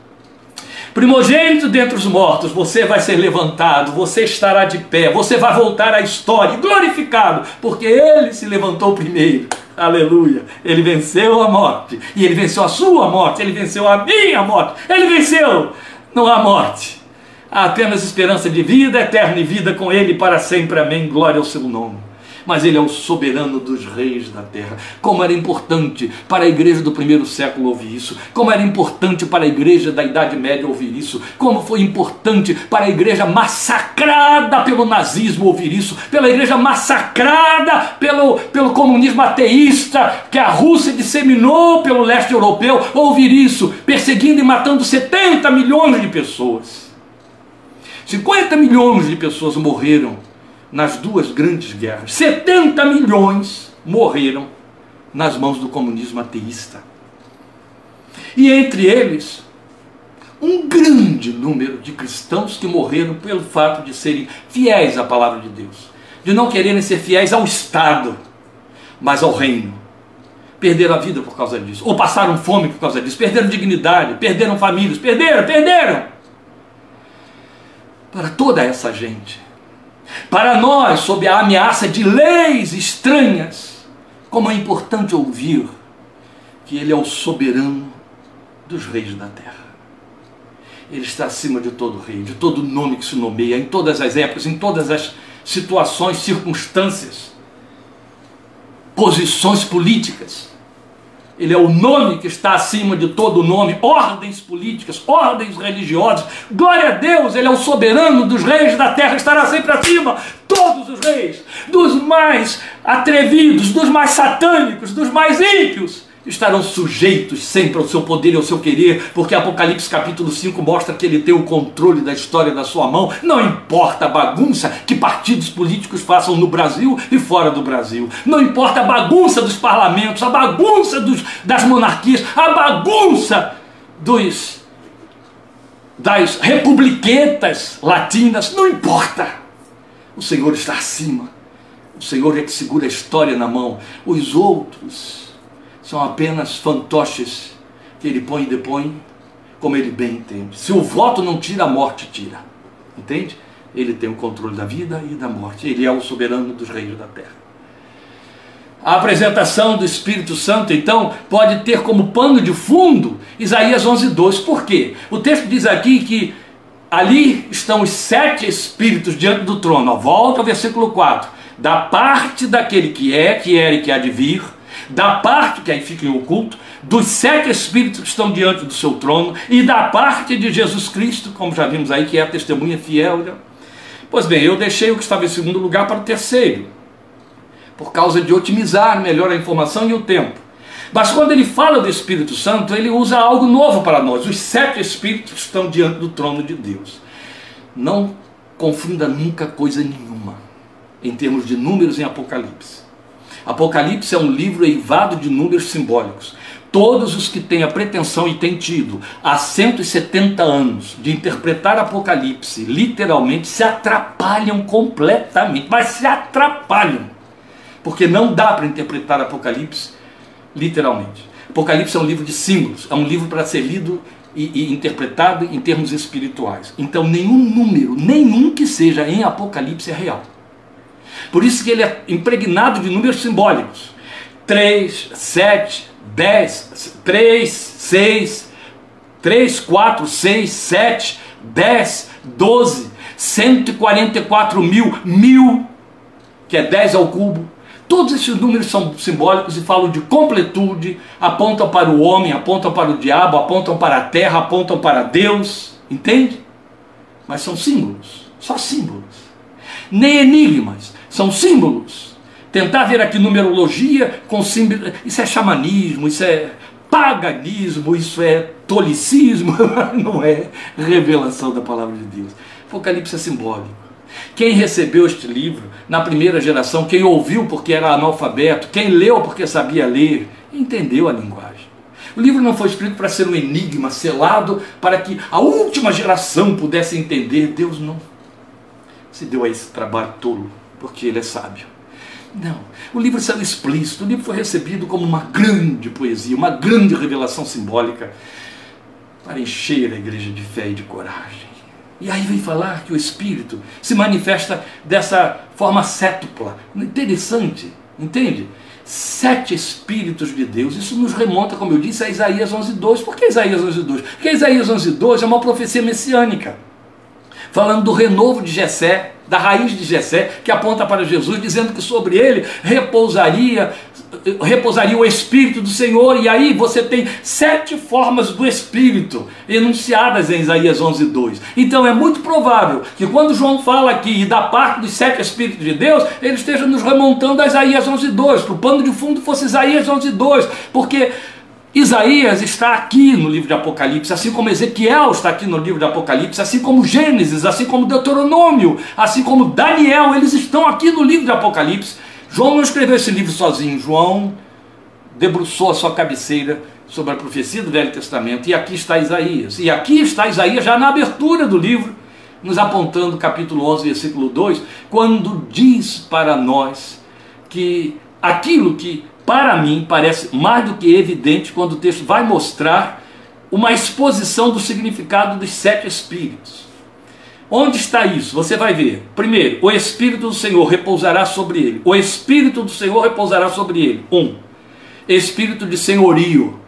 Primogênito dentre os mortos, você vai ser levantado, você estará de pé, você vai voltar à história, glorificado, porque ele se levantou primeiro. Aleluia. Ele venceu a morte. E ele venceu a sua morte. Ele venceu a minha morte. Ele venceu. Não há morte. Há apenas esperança de vida eterna e vida com ele para sempre. Amém. Glória ao seu nome mas ele é o soberano dos reis da terra. Como era importante para a igreja do primeiro século ouvir isso, como era importante para a igreja da Idade Média ouvir isso, como foi importante para a igreja massacrada pelo nazismo ouvir isso, pela igreja massacrada pelo, pelo comunismo ateísta que a Rússia disseminou pelo leste europeu ouvir isso, perseguindo e matando 70 milhões de pessoas. 50 milhões de pessoas morreram nas duas grandes guerras. 70 milhões morreram nas mãos do comunismo ateísta. E entre eles, um grande número de cristãos que morreram pelo fato de serem fiéis à palavra de Deus, de não quererem ser fiéis ao Estado, mas ao reino. Perderam a vida por causa disso, ou passaram fome por causa disso, perderam dignidade, perderam famílias, perderam, perderam. Para toda essa gente, para nós, sob a ameaça de leis estranhas, como é importante ouvir que Ele é o soberano dos reis da terra. Ele está acima de todo rei, de todo nome que se nomeia, em todas as épocas, em todas as situações, circunstâncias, posições políticas. Ele é o nome que está acima de todo nome, ordens políticas, ordens religiosas. Glória a Deus, Ele é o soberano dos reis da terra, estará sempre acima. Todos os reis, dos mais atrevidos, dos mais satânicos, dos mais ímpios, estarão sujeitos sempre ao seu poder e ao seu querer, porque Apocalipse capítulo 5 mostra que ele tem o controle da história da sua mão. Não importa a bagunça que partidos políticos façam no Brasil e fora do Brasil. Não importa a bagunça dos parlamentos, a bagunça dos, das monarquias, a bagunça dos das republiquetas latinas, não importa. O Senhor está acima. O Senhor é que segura a história na mão. Os outros são apenas fantoches que ele põe e depõe como ele bem entende. Se o voto não tira, a morte tira. Entende? Ele tem o controle da vida e da morte. Ele é o soberano dos reis da terra. A apresentação do Espírito Santo, então, pode ter como pano de fundo Isaías 11:2. Por quê? O texto diz aqui que ali estão os sete espíritos diante do trono. Volta ao versículo 4. Da parte daquele que é, que era e que há de vir, da parte, que aí fica em oculto, dos sete espíritos que estão diante do seu trono e da parte de Jesus Cristo, como já vimos aí, que é a testemunha fiel. Né? Pois bem, eu deixei o que estava em segundo lugar para o terceiro, por causa de otimizar melhor a informação e o tempo. Mas quando ele fala do Espírito Santo, ele usa algo novo para nós. Os sete espíritos que estão diante do trono de Deus. Não confunda nunca coisa nenhuma em termos de números em Apocalipse. Apocalipse é um livro eivado de números simbólicos. Todos os que têm a pretensão e têm tido há 170 anos de interpretar Apocalipse literalmente se atrapalham completamente, mas se atrapalham, porque não dá para interpretar Apocalipse literalmente. Apocalipse é um livro de símbolos, é um livro para ser lido e, e, interpretado em termos espirituais. Então, nenhum número, nenhum que seja em Apocalipse é real. Por isso que ele é impregnado de números simbólicos. 3, 7, 10, 3, 6, 3, 4, 6, 7, 10, 12, 144 mil, mil, que é 10 ao cubo. Todos esses números são simbólicos e falam de completude, apontam para o homem, apontam para o diabo, apontam para a terra, apontam para Deus, entende? Mas são símbolos, só símbolos. Nem enigmas, são símbolos. Tentar ver aqui numerologia com símbolos, isso é xamanismo, isso é paganismo, isso é tolicismo, não é revelação da palavra de Deus. Apocalipse é simbólico. Quem recebeu este livro na primeira geração, quem ouviu porque era analfabeto, quem leu porque sabia ler, entendeu a linguagem. O livro não foi escrito para ser um enigma selado para que a última geração pudesse entender. Deus não se deu a esse trabalho tolo porque ele é sábio. Não, o livro saiu explícito, o livro foi recebido como uma grande poesia, uma grande revelação simbólica para encher a igreja de fé e de coragem. E aí vem falar que o Espírito se manifesta dessa forma sétupla. Interessante, entende? Sete Espíritos de Deus. Isso nos remonta, como eu disse, a Isaías 11.2. Por que Isaías 11.2? Porque Isaías 11.2 é uma profecia messiânica. Falando do renovo de Jessé, da raiz de Jessé, que aponta para Jesus, dizendo que sobre ele repousaria repousaria o Espírito do Senhor, e aí você tem sete formas do Espírito enunciadas em Isaías 11, 2. Então é muito provável que quando João fala aqui da parte dos sete Espíritos de Deus, ele esteja nos remontando a Isaías 11, 2, que o pano de fundo fosse Isaías 11, 2, porque Isaías está aqui no livro de Apocalipse, assim como Ezequiel está aqui no livro de Apocalipse, assim como Gênesis, assim como Deuteronômio, assim como Daniel, eles estão aqui no livro de Apocalipse. João não escreveu esse livro sozinho, João debruçou a sua cabeceira sobre a profecia do Velho Testamento, e aqui está Isaías. E aqui está Isaías já na abertura do livro, nos apontando capítulo 11, versículo 2, quando diz para nós que aquilo que para mim, parece mais do que evidente quando o texto vai mostrar uma exposição do significado dos sete espíritos. Onde está isso? Você vai ver. Primeiro, o Espírito do Senhor repousará sobre ele. O Espírito do Senhor repousará sobre ele. Um, Espírito de senhorio.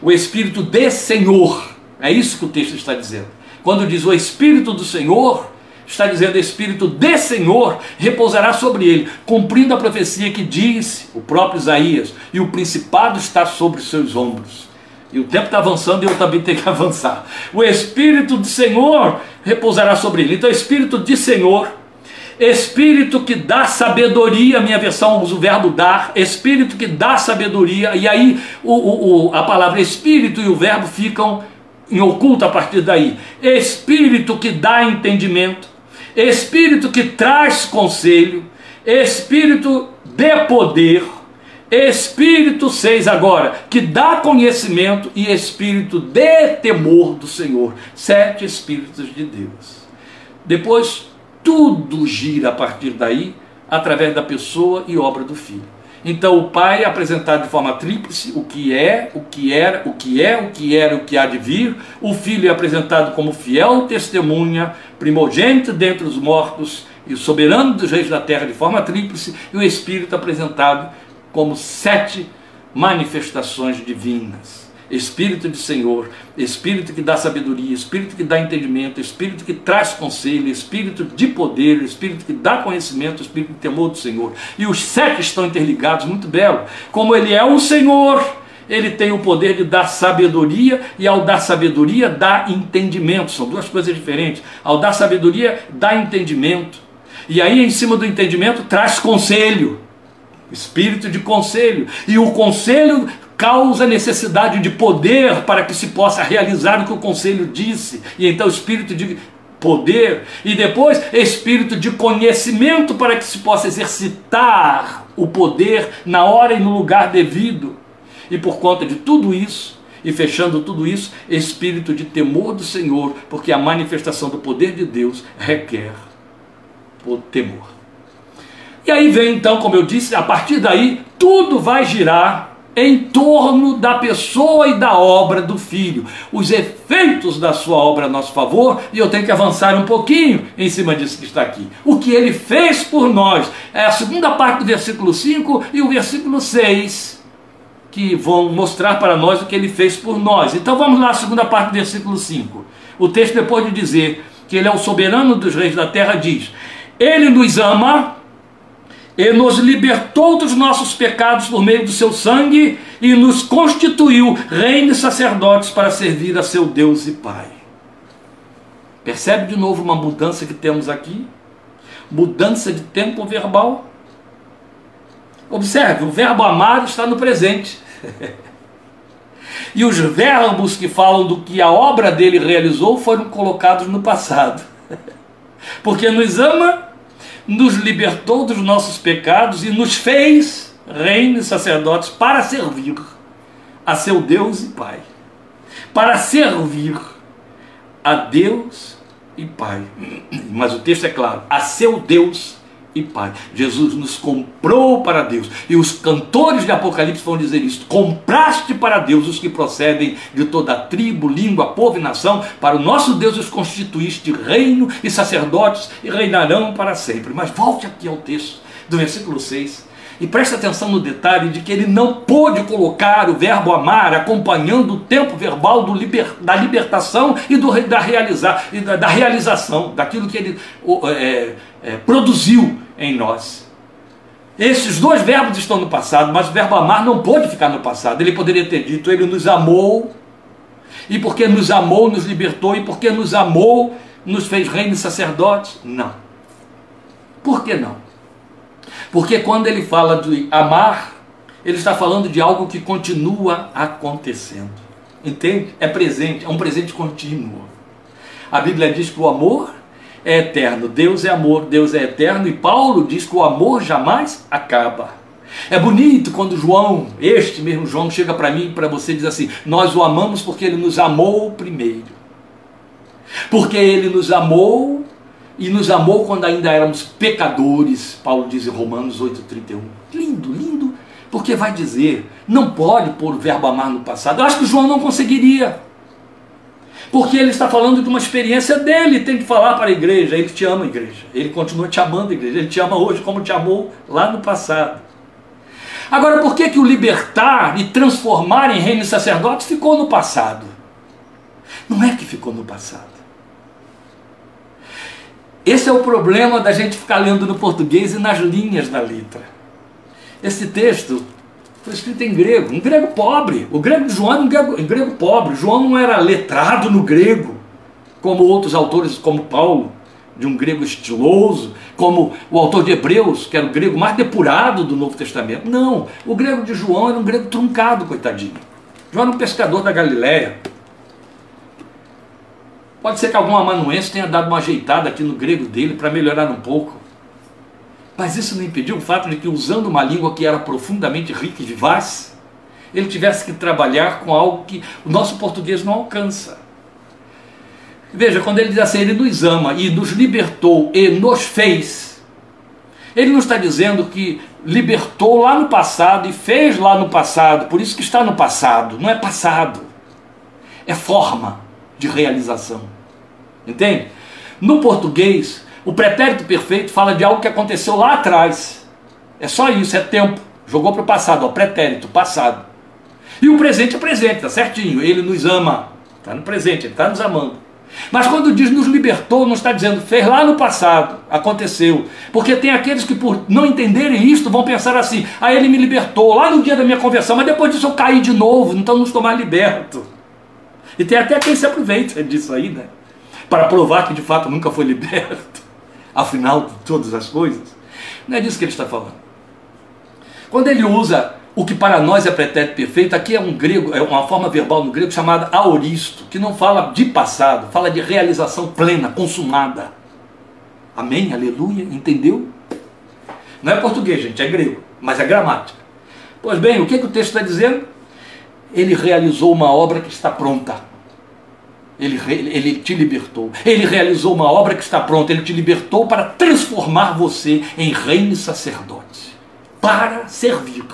O Espírito de Senhor. É isso que o texto está dizendo. Quando diz o Espírito do Senhor, está dizendo: Espírito de Senhor repousará sobre ele, cumprindo a profecia que disse o próprio Isaías: e o principado está sobre os seus ombros. E o tempo está avançando e eu também tenho que avançar. O Espírito do Senhor repousará sobre ele. Então, Espírito de Senhor, Espírito que dá sabedoria, minha versão usa o verbo dar, Espírito que dá sabedoria, e aí o, o, o, a palavra Espírito e o verbo ficam em oculto a partir daí. Espírito que dá entendimento, Espírito que traz conselho, Espírito de poder, Espírito 6 agora, que dá conhecimento e Espírito de temor do Senhor. Sete Espíritos de Deus. Depois, tudo gira a partir daí, através da pessoa e obra do Filho. Então o Pai é apresentado de forma tríplice, o que é, o que era, o que é, o que era, o que há de vir. O Filho é apresentado como fiel testemunha, primogênito dentre os mortos e soberano dos reis da terra de forma tríplice. E o Espírito é apresentado como sete manifestações divinas. Espírito de Senhor, Espírito que dá sabedoria, Espírito que dá entendimento, Espírito que traz conselho, Espírito de poder, Espírito que dá conhecimento, Espírito de temor do Senhor. E os sete estão interligados, muito belo. Como Ele é o Senhor, Ele tem o poder de dar sabedoria, e ao dar sabedoria, dá entendimento. São duas coisas diferentes. Ao dar sabedoria, dá entendimento. E aí, em cima do entendimento, traz conselho espírito de conselho. E o conselho causa necessidade de poder para que se possa realizar o que o conselho disse. E então espírito de poder e depois espírito de conhecimento para que se possa exercitar o poder na hora e no lugar devido. E por conta de tudo isso, e fechando tudo isso, espírito de temor do Senhor, porque a manifestação do poder de Deus requer o temor. E aí vem então, como eu disse, a partir daí tudo vai girar em torno da pessoa e da obra do Filho, os efeitos da sua obra a nosso favor, e eu tenho que avançar um pouquinho em cima disso que está aqui. O que ele fez por nós, é a segunda parte do versículo 5 e o versículo 6, que vão mostrar para nós o que ele fez por nós. Então vamos lá, a segunda parte do versículo 5. O texto, depois de dizer que ele é o soberano dos reis da terra, diz: Ele nos ama e nos libertou dos nossos pecados por meio do seu sangue e nos constituiu reino e sacerdotes para servir a seu Deus e Pai. Percebe de novo uma mudança que temos aqui? Mudança de tempo verbal. Observe, o verbo amar está no presente. e os verbos que falam do que a obra dele realizou foram colocados no passado. Porque nos ama nos libertou dos nossos pecados e nos fez reino e sacerdotes para servir a seu Deus e Pai. Para servir a Deus e Pai. Mas o texto é claro: a seu Deus e Pai. Jesus nos comprou para Deus. E os cantores de Apocalipse vão dizer isso: compraste para Deus os que procedem de toda tribo, língua, povo e nação. Para o nosso Deus os constituíste reino e sacerdotes e reinarão para sempre. Mas volte aqui ao texto do versículo 6. E preste atenção no detalhe de que ele não pôde colocar o verbo amar acompanhando o tempo verbal liber, da libertação e do, da, realizar, e da, da realização, daquilo que ele é, é, produziu em nós. Esses dois verbos estão no passado, mas o verbo amar não pode ficar no passado. Ele poderia ter dito: Ele nos amou, e porque nos amou, nos libertou, e porque nos amou, nos fez reino e sacerdotes. Não. Por que não? Porque quando ele fala de amar, Ele está falando de algo que continua acontecendo. Entende? É presente, é um presente contínuo. A Bíblia diz que o amor é eterno, Deus é amor, Deus é eterno, e Paulo diz que o amor jamais acaba. É bonito quando João, este mesmo João, chega para mim e para você e diz assim: Nós o amamos porque ele nos amou primeiro. Porque ele nos amou e nos amou quando ainda éramos pecadores, Paulo diz em Romanos 8,31. Lindo, lindo, porque vai dizer, não pode pôr o verbo amar no passado. Eu acho que João não conseguiria. Porque ele está falando de uma experiência dele, tem que falar para a igreja. Ele te ama, igreja. Ele continua te amando, igreja. Ele te ama hoje como te amou lá no passado. Agora, por que, que o libertar e transformar em reino e sacerdote ficou no passado? Não é que ficou no passado. Esse é o problema da gente ficar lendo no português e nas linhas da letra. Esse texto foi escrito em grego, um grego pobre. O grego de João era um grego, um grego pobre. João não era letrado no grego, como outros autores, como Paulo, de um grego estiloso, como o autor de Hebreus, que era o grego mais depurado do Novo Testamento. Não, o grego de João era um grego truncado, coitadinho. João era um pescador da Galiléia. Pode ser que algum amanuense tenha dado uma ajeitada aqui no grego dele para melhorar um pouco. Mas isso não impediu o fato de que, usando uma língua que era profundamente rica e vivaz, ele tivesse que trabalhar com algo que o nosso português não alcança. Veja, quando ele diz assim, ele nos ama e nos libertou e nos fez, ele não está dizendo que libertou lá no passado e fez lá no passado, por isso que está no passado, não é passado, é forma de realização. Entende? No português, o pretérito perfeito fala de algo que aconteceu lá atrás. É só isso, é tempo. Jogou para o passado, ó, pretérito, passado. E o presente é presente, tá certinho. Ele nos ama. Está no presente, ele está nos amando. Mas quando diz nos libertou, não está dizendo fez lá no passado, aconteceu. Porque tem aqueles que, por não entenderem isto, vão pensar assim: ah, ele me libertou lá no dia da minha conversão, mas depois disso eu caí de novo, então não estou mais liberto. E tem até quem se aproveita disso aí, né? Para provar que de fato nunca foi liberto, afinal de todas as coisas. Não é disso que ele está falando. Quando ele usa o que para nós é pretérito perfeito, aqui é um grego, é uma forma verbal no grego chamada aoristo, que não fala de passado, fala de realização plena, consumada. Amém? Aleluia? Entendeu? Não é português, gente, é grego, mas é gramática. Pois bem, o que, que o texto está dizendo? ele realizou uma obra que está pronta. Ele, ele te libertou. Ele realizou uma obra que está pronta. Ele te libertou para transformar você em reino e sacerdote. Para servir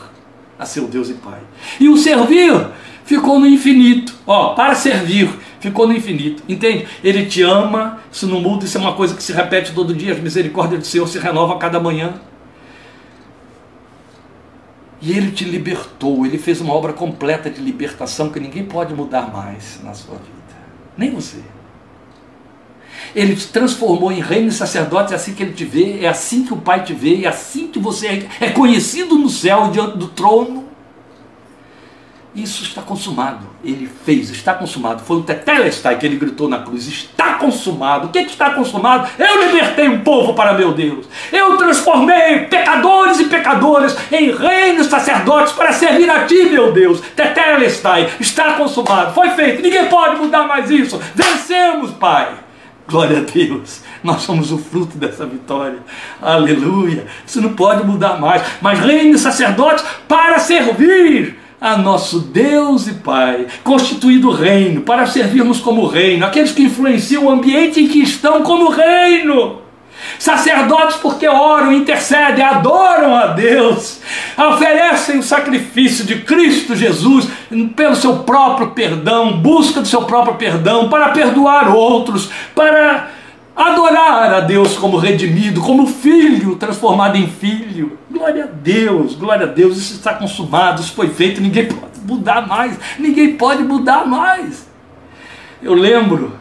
a seu Deus e Pai. E o servir ficou no infinito. Ó, para servir ficou no infinito. Entende? Ele te ama, isso não muda, isso é uma coisa que se repete todo dia. As misericórdias do Senhor se renovam a cada manhã. E ele te libertou, ele fez uma obra completa de libertação que ninguém pode mudar mais na sua vida, nem você. Ele te transformou em reino e sacerdote, é assim que ele te vê, é assim que o Pai te vê, é assim que você é conhecido no céu diante do trono. Isso está consumado. Ele fez, está consumado. Foi o Tetelestai que ele gritou na cruz: está consumado. O que, está consumado? Eu libertei um povo para meu Deus. Eu transformei pecadores e pecadoras em reinos sacerdotes para servir a ti, meu Deus. Tetelestai, está consumado. Foi feito. Ninguém pode mudar mais isso. Vencemos, Pai. Glória a Deus. Nós somos o fruto dessa vitória. Aleluia. Isso não pode mudar mais. Mas reino e sacerdotes para servir a nosso Deus e Pai, constituído reino, para servirmos como reino, aqueles que influenciam o ambiente em que estão como reino. Sacerdotes porque oram, intercedem, adoram a Deus, oferecem o sacrifício de Cristo Jesus pelo seu próprio perdão, busca do seu próprio perdão para perdoar outros, para adorar a Deus como redimido, como filho transformado em filho. Glória a Deus, glória a Deus, isso está consumado, isso foi feito, ninguém pode mudar mais, ninguém pode mudar mais. Eu lembro,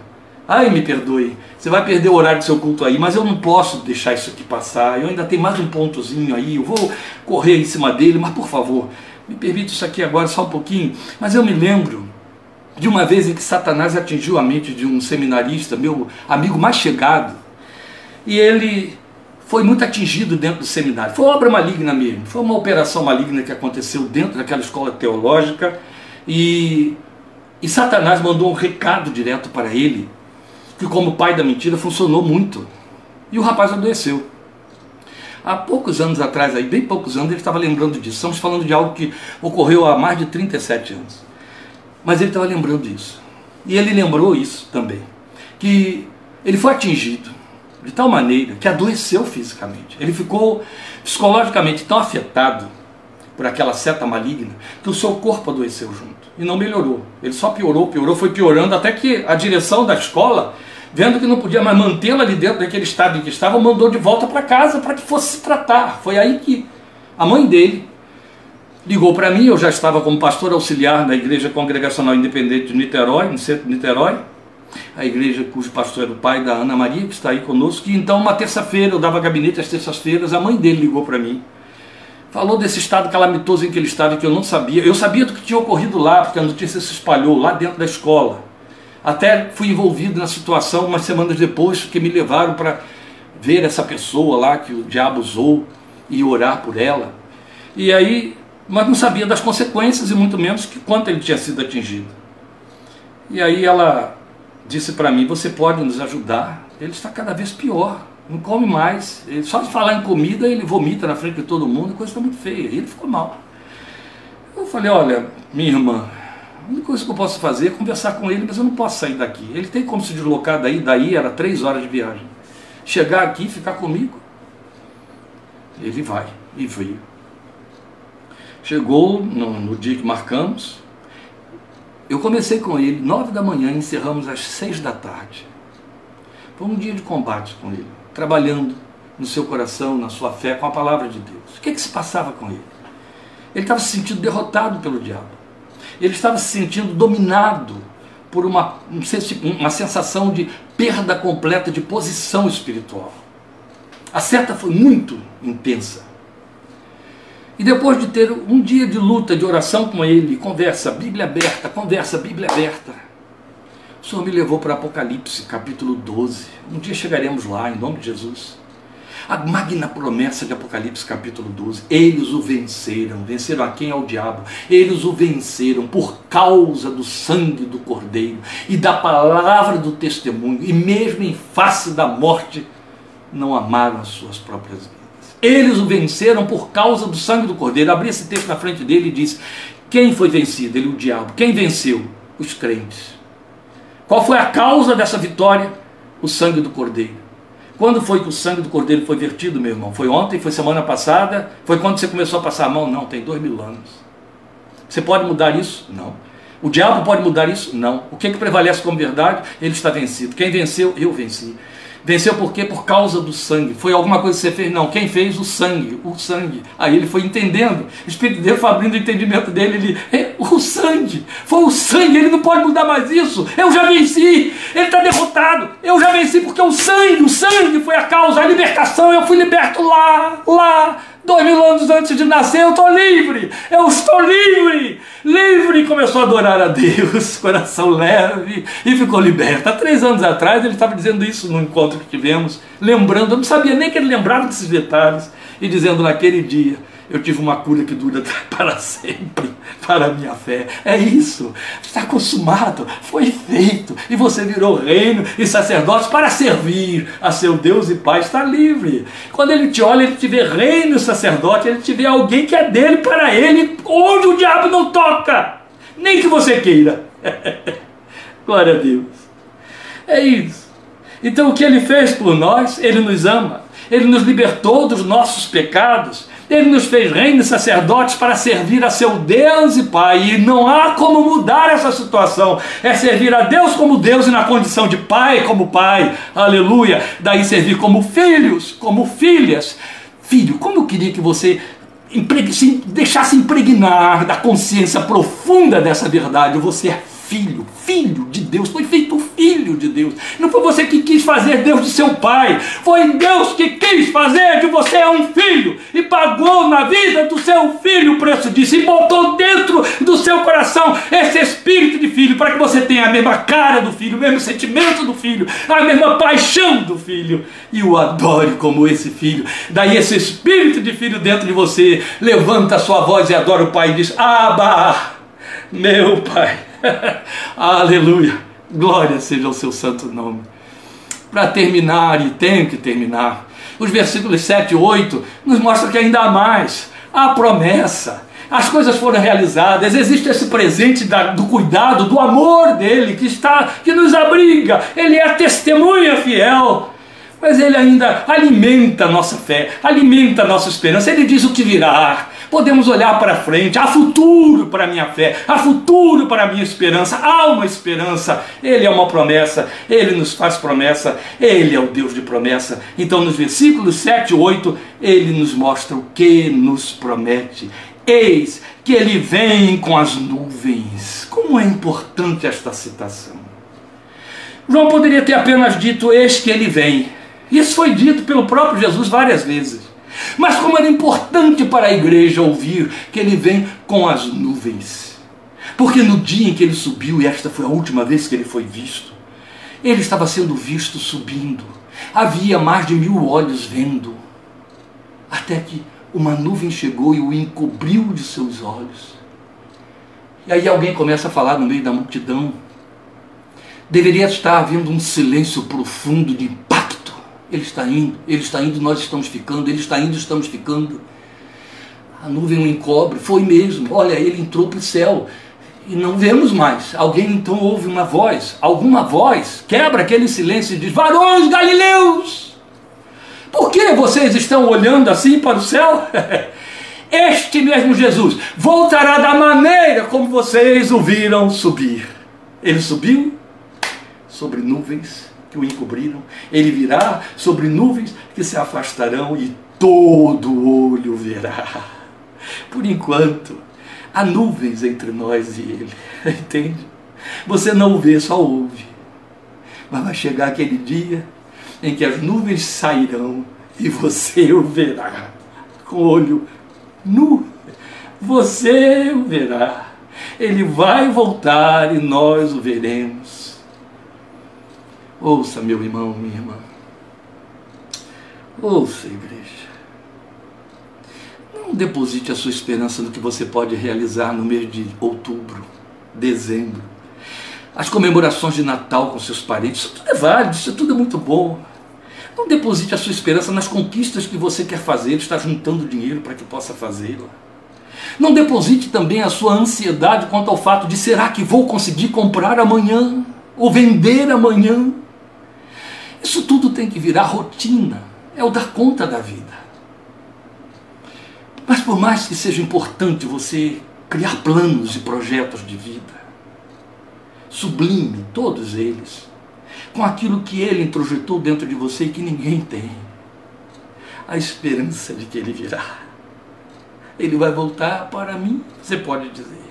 ai me perdoe, você vai perder o horário do seu culto aí, mas eu não posso deixar isso aqui passar, eu ainda tenho mais um pontozinho aí, eu vou correr em cima dele, mas por favor, me permite isso aqui agora só um pouquinho, mas eu me lembro de uma vez em que Satanás atingiu a mente de um seminarista, meu amigo mais chegado, e ele foi muito atingido dentro do seminário. Foi obra maligna mesmo, foi uma operação maligna que aconteceu dentro daquela escola teológica e, e Satanás mandou um recado direto para ele, que como pai da mentira funcionou muito. E o rapaz adoeceu. Há poucos anos atrás, aí, bem poucos anos, ele estava lembrando disso. Estamos falando de algo que ocorreu há mais de 37 anos. Mas ele estava lembrando disso. E ele lembrou isso também. Que ele foi atingido de tal maneira que adoeceu fisicamente. Ele ficou psicologicamente tão afetado por aquela seta maligna que o seu corpo adoeceu junto e não melhorou. Ele só piorou, piorou, foi piorando até que a direção da escola, vendo que não podia mais mantê-la ali dentro daquele estado em que estava, mandou de volta para casa para que fosse se tratar. Foi aí que a mãe dele ligou para mim, eu já estava como pastor auxiliar na Igreja Congregacional Independente de Niterói, no centro de Niterói, a igreja cujo pastor era o pai da Ana Maria, que está aí conosco, e então uma terça-feira, eu dava gabinete às terças-feiras, a mãe dele ligou para mim. Falou desse estado calamitoso em que ele estava, que eu não sabia. Eu sabia do que tinha ocorrido lá, porque a notícia se espalhou lá dentro da escola. Até fui envolvido na situação umas semanas depois, que me levaram para ver essa pessoa lá que o diabo usou e orar por ela. E aí, mas não sabia das consequências e muito menos que quanto ele tinha sido atingido. E aí ela disse para mim: Você pode nos ajudar? Ele está cada vez pior, não come mais. Ele, só de falar em comida, ele vomita na frente de todo mundo, coisa está muito feia. E ele ficou mal. Eu falei: Olha, minha irmã, a única coisa que eu posso fazer é conversar com ele, mas eu não posso sair daqui. Ele tem como se deslocar daí, daí era três horas de viagem. Chegar aqui ficar comigo. Ele vai, e veio. Chegou no, no dia que marcamos, eu comecei com ele nove da manhã e encerramos às seis da tarde. Foi um dia de combate com ele, trabalhando no seu coração, na sua fé, com a palavra de Deus. O que, é que se passava com ele? Ele estava se sentindo derrotado pelo diabo. Ele estava se sentindo dominado por uma, uma sensação de perda completa de posição espiritual. A seta foi muito intensa. E depois de ter um dia de luta, de oração com ele, conversa, Bíblia aberta, conversa, Bíblia aberta, o Senhor me levou para Apocalipse, capítulo 12. Um dia chegaremos lá, em nome de Jesus. A magna promessa de Apocalipse, capítulo 12. Eles o venceram. Venceram a quem? Ao diabo. Eles o venceram por causa do sangue do Cordeiro e da palavra do testemunho. E mesmo em face da morte, não amaram as suas próprias vidas. Eles o venceram por causa do sangue do Cordeiro. Abri esse texto na frente dele e disse: Quem foi vencido? Ele, o diabo. Quem venceu? Os crentes. Qual foi a causa dessa vitória? O sangue do Cordeiro. Quando foi que o sangue do Cordeiro foi vertido, meu irmão? Foi ontem? Foi semana passada? Foi quando você começou a passar a mão? Não, tem dois mil anos. Você pode mudar isso? Não. O diabo pode mudar isso? Não. O que, que prevalece como verdade? Ele está vencido. Quem venceu? Eu venci. Venceu por quê? Por causa do sangue. Foi alguma coisa que você fez? Não. Quem fez? O sangue. O sangue. Aí ele foi entendendo. O Espírito de Deus foi abrindo o entendimento dele. Ele, é, o sangue. Foi o sangue. Ele não pode mudar mais isso. Eu já venci. Ele está derrotado. Eu já venci porque o sangue, o sangue foi a causa, a libertação. Eu fui liberto lá, lá, Dois mil anos antes de nascer, eu estou livre, eu estou livre, livre. Começou a adorar a Deus, coração leve, e ficou liberto. Há três anos atrás, ele estava dizendo isso no encontro que tivemos, lembrando, eu não sabia nem que ele lembrava desses detalhes, e dizendo naquele dia, eu tive uma cura que dura para sempre, para a minha fé. É isso, está consumado, foi feito, e você virou reino e sacerdote para servir a seu Deus e Pai, está livre. Quando ele te olha, ele te vê reino e sacerdote, ele te vê alguém que é dele para ele, onde o diabo não toca, nem que você queira. Glória a Deus. É isso. Então o que ele fez por nós, ele nos ama, ele nos libertou dos nossos pecados, ele nos fez reino e sacerdotes para servir a seu Deus e Pai. E não há como mudar essa situação. É servir a Deus como Deus e na condição de Pai como Pai. Aleluia. Daí servir como filhos, como filhas. Filho, como eu queria que você se deixasse impregnar da consciência profunda dessa verdade. Você é filho, filho de Deus, foi feito filho de Deus. Não foi você que quis fazer Deus de seu pai, foi Deus que quis fazer de você um filho e pagou na vida do seu filho o preço disso e botou dentro do seu coração esse espírito de filho para que você tenha a mesma cara do filho, o mesmo sentimento do filho, a mesma paixão do filho e o adore como esse filho. Daí esse espírito de filho dentro de você levanta a sua voz e adora o pai e diz: Abba, meu pai. Aleluia. Glória seja o seu santo nome. Para terminar, e tenho que terminar, os versículos 7 e 8 nos mostram que ainda há mais. A promessa. As coisas foram realizadas, existe esse presente da, do cuidado, do amor dele que está, que nos abriga. Ele é a testemunha fiel mas ele ainda alimenta a nossa fé, alimenta a nossa esperança. Ele diz o que virá. Podemos olhar para frente, há futuro para a minha fé, há futuro para a minha esperança, há uma esperança. Ele é uma promessa, ele nos faz promessa, ele é o Deus de promessa. Então, nos versículos 7 e 8, ele nos mostra o que nos promete. Eis que ele vem com as nuvens. Como é importante esta citação. João poderia ter apenas dito: Eis que ele vem. Isso foi dito pelo próprio Jesus várias vezes. Mas como era importante para a igreja ouvir que ele vem com as nuvens. Porque no dia em que ele subiu, e esta foi a última vez que ele foi visto, ele estava sendo visto subindo. Havia mais de mil olhos vendo. Até que uma nuvem chegou e o encobriu de seus olhos. E aí alguém começa a falar no meio da multidão. Deveria estar havendo um silêncio profundo de ele está indo, ele está indo, nós estamos ficando, ele está indo, estamos ficando. A nuvem o encobre, foi mesmo. Olha, ele entrou para o céu e não vemos mais. Alguém então ouve uma voz, alguma voz, quebra aquele silêncio e diz: Varões galileus, por que vocês estão olhando assim para o céu? Este mesmo Jesus voltará da maneira como vocês o viram subir. Ele subiu sobre nuvens que o encobriram, ele virá sobre nuvens que se afastarão e todo olho verá. Por enquanto, há nuvens entre nós e ele, entende? Você não vê, só ouve. Mas vai chegar aquele dia em que as nuvens sairão e você o verá com olho nu. Você o verá. Ele vai voltar e nós o veremos. Ouça, meu irmão, minha irmã. Ouça, igreja. Não deposite a sua esperança no que você pode realizar no mês de outubro, dezembro. As comemorações de Natal com seus parentes, isso tudo é válido, isso tudo é muito bom. Não deposite a sua esperança nas conquistas que você quer fazer, está juntando dinheiro para que possa fazê-la. Não deposite também a sua ansiedade quanto ao fato de será que vou conseguir comprar amanhã ou vender amanhã. Isso tudo tem que virar rotina, é o dar conta da vida. Mas por mais que seja importante você criar planos e projetos de vida, sublime todos eles, com aquilo que ele introjetou dentro de você e que ninguém tem. A esperança de que ele virá. Ele vai voltar para mim, você pode dizer.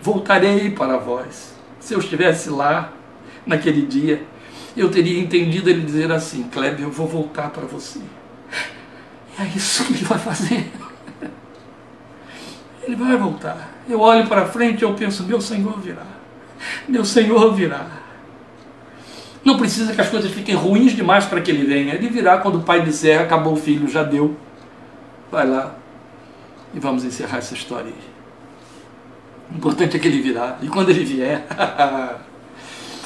Voltarei para vós. Se eu estivesse lá naquele dia, eu teria entendido ele dizer assim: Kleber, eu vou voltar para você. E é isso que ele vai fazer. Ele vai voltar. Eu olho para frente e eu penso: meu Senhor virá. Meu Senhor virá. Não precisa que as coisas fiquem ruins demais para que ele venha. Ele virá quando o pai disser: acabou o filho, já deu. Vai lá e vamos encerrar essa história aí. O importante é que ele virá. E quando ele vier.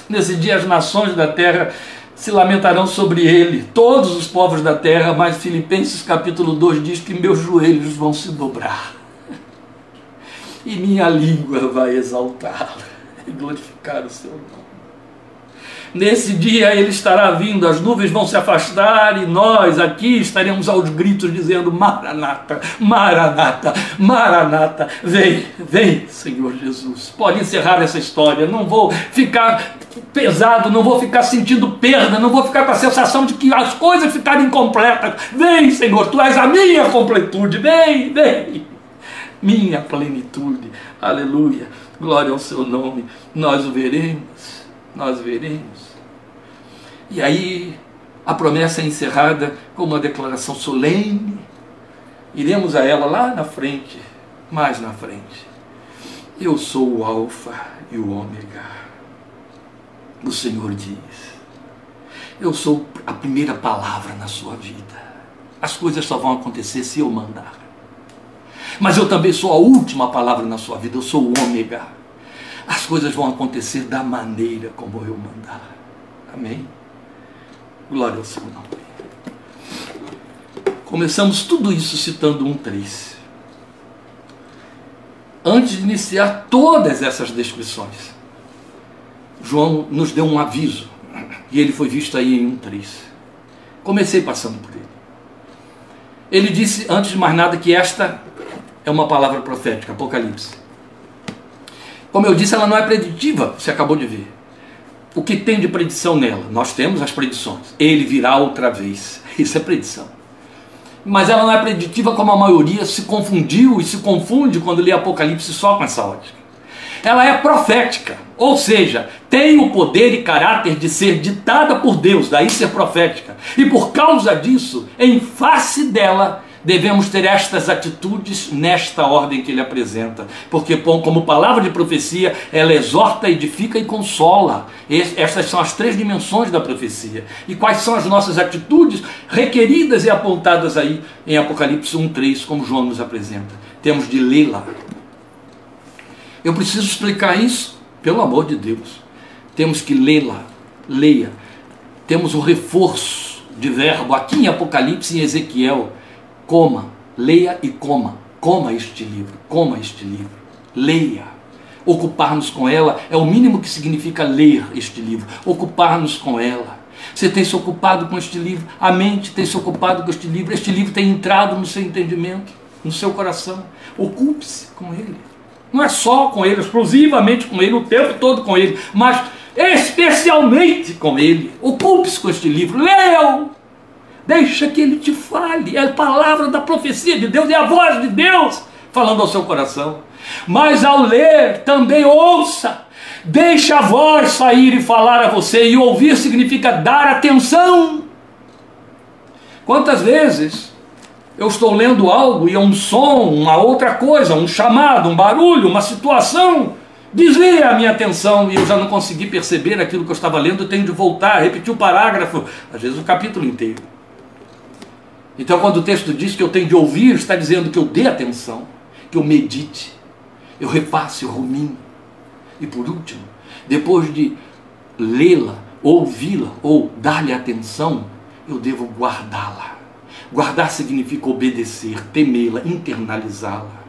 Nesse dia as nações da terra se lamentarão sobre ele, todos os povos da terra, mas Filipenses capítulo 2 diz que meus joelhos vão se dobrar e minha língua vai exaltá-lo e glorificar o seu nome. Nesse dia ele estará vindo, as nuvens vão se afastar e nós aqui estaremos aos gritos dizendo: Maranata, Maranata, Maranata, vem, vem, Senhor Jesus. Pode encerrar essa história, não vou ficar pesado, não vou ficar sentindo perda, não vou ficar com a sensação de que as coisas ficaram incompletas. Vem, Senhor, tu és a minha completude, vem, vem, minha plenitude. Aleluia. Glória ao seu nome. Nós o veremos. Nós veremos. E aí a promessa é encerrada com uma declaração solene. Iremos a ela lá na frente, mais na frente. Eu sou o Alfa e o Ômega. O Senhor diz: Eu sou a primeira palavra na sua vida. As coisas só vão acontecer se eu mandar. Mas eu também sou a última palavra na sua vida. Eu sou o Ômega. As coisas vão acontecer da maneira como eu mandar. Amém? Glória ao seu nome. Começamos tudo isso citando um 3. Antes de iniciar todas essas descrições, João nos deu um aviso, e ele foi visto aí em um 3. Comecei passando por ele. Ele disse, antes de mais nada, que esta é uma palavra profética, Apocalipse. Como eu disse, ela não é preditiva, você acabou de ver o que tem de predição nela? Nós temos as predições. Ele virá outra vez. Isso é predição. Mas ela não é preditiva como a maioria se confundiu e se confunde quando lê Apocalipse só com essa ótica. Ela é profética, ou seja, tem o poder e caráter de ser ditada por Deus, daí ser profética. E por causa disso, em face dela, devemos ter estas atitudes nesta ordem que ele apresenta, porque como palavra de profecia, ela exorta, edifica e consola. Estas são as três dimensões da profecia. E quais são as nossas atitudes requeridas e apontadas aí em Apocalipse 1:3, como João nos apresenta? Temos de lê-la. Eu preciso explicar isso, pelo amor de Deus. Temos que lê-la. Leia. Temos o reforço de verbo aqui em Apocalipse e em Ezequiel Coma, leia e coma. Coma este livro, coma este livro. Leia. Ocupar-nos com ela é o mínimo que significa ler este livro. Ocupar-nos com ela. Você tem se ocupado com este livro, a mente tem se ocupado com este livro, este livro tem entrado no seu entendimento, no seu coração. Ocupe-se com ele. Não é só com ele, exclusivamente com ele, o tempo todo com ele, mas especialmente com ele. Ocupe-se com este livro, leia-o, Deixa que ele te fale. É a palavra da profecia de Deus, é a voz de Deus falando ao seu coração. Mas ao ler, também ouça. Deixa a voz sair e falar a você. E ouvir significa dar atenção. Quantas vezes eu estou lendo algo e é um som, uma outra coisa, um chamado, um barulho, uma situação, desvia a minha atenção e eu já não consegui perceber aquilo que eu estava lendo, eu tenho de voltar, repetir o parágrafo, às vezes o capítulo inteiro. Então, quando o texto diz que eu tenho de ouvir, está dizendo que eu dê atenção, que eu medite, eu repasse, eu rumine. E por último, depois de lê-la, ouvi-la ou dar-lhe atenção, eu devo guardá-la. Guardar significa obedecer, temê-la, internalizá-la.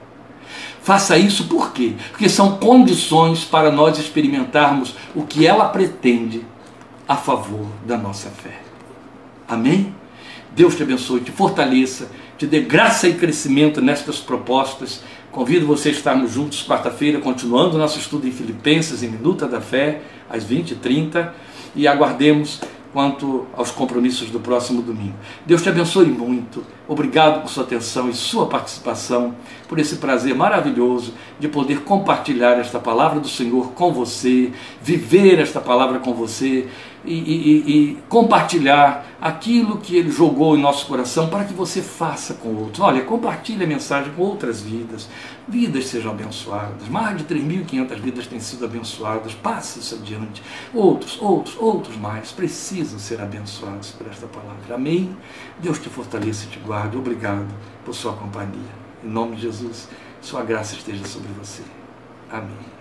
Faça isso por quê? Porque são condições para nós experimentarmos o que ela pretende a favor da nossa fé. Amém? Deus te abençoe, te fortaleça, te dê graça e crescimento nestas propostas. Convido você a estarmos juntos quarta-feira, continuando nosso estudo em Filipenses, em Minuta da Fé, às 20h30, e aguardemos quanto aos compromissos do próximo domingo. Deus te abençoe muito. Obrigado por sua atenção e sua participação, por esse prazer maravilhoso de poder compartilhar esta palavra do Senhor com você, viver esta palavra com você e, e, e, compartilhar aquilo que Ele jogou em nosso coração para que você faça com outros. Olha, compartilhe a mensagem com outras vidas. Vidas sejam abençoadas. Mais de 3.500 vidas têm sido abençoadas. Passe isso adiante. Outros, outros, outros mais precisam ser abençoados por esta palavra. Amém? Deus te fortaleça e te guarde. Obrigado por sua companhia. Em nome de Jesus, sua graça esteja sobre você. Amém.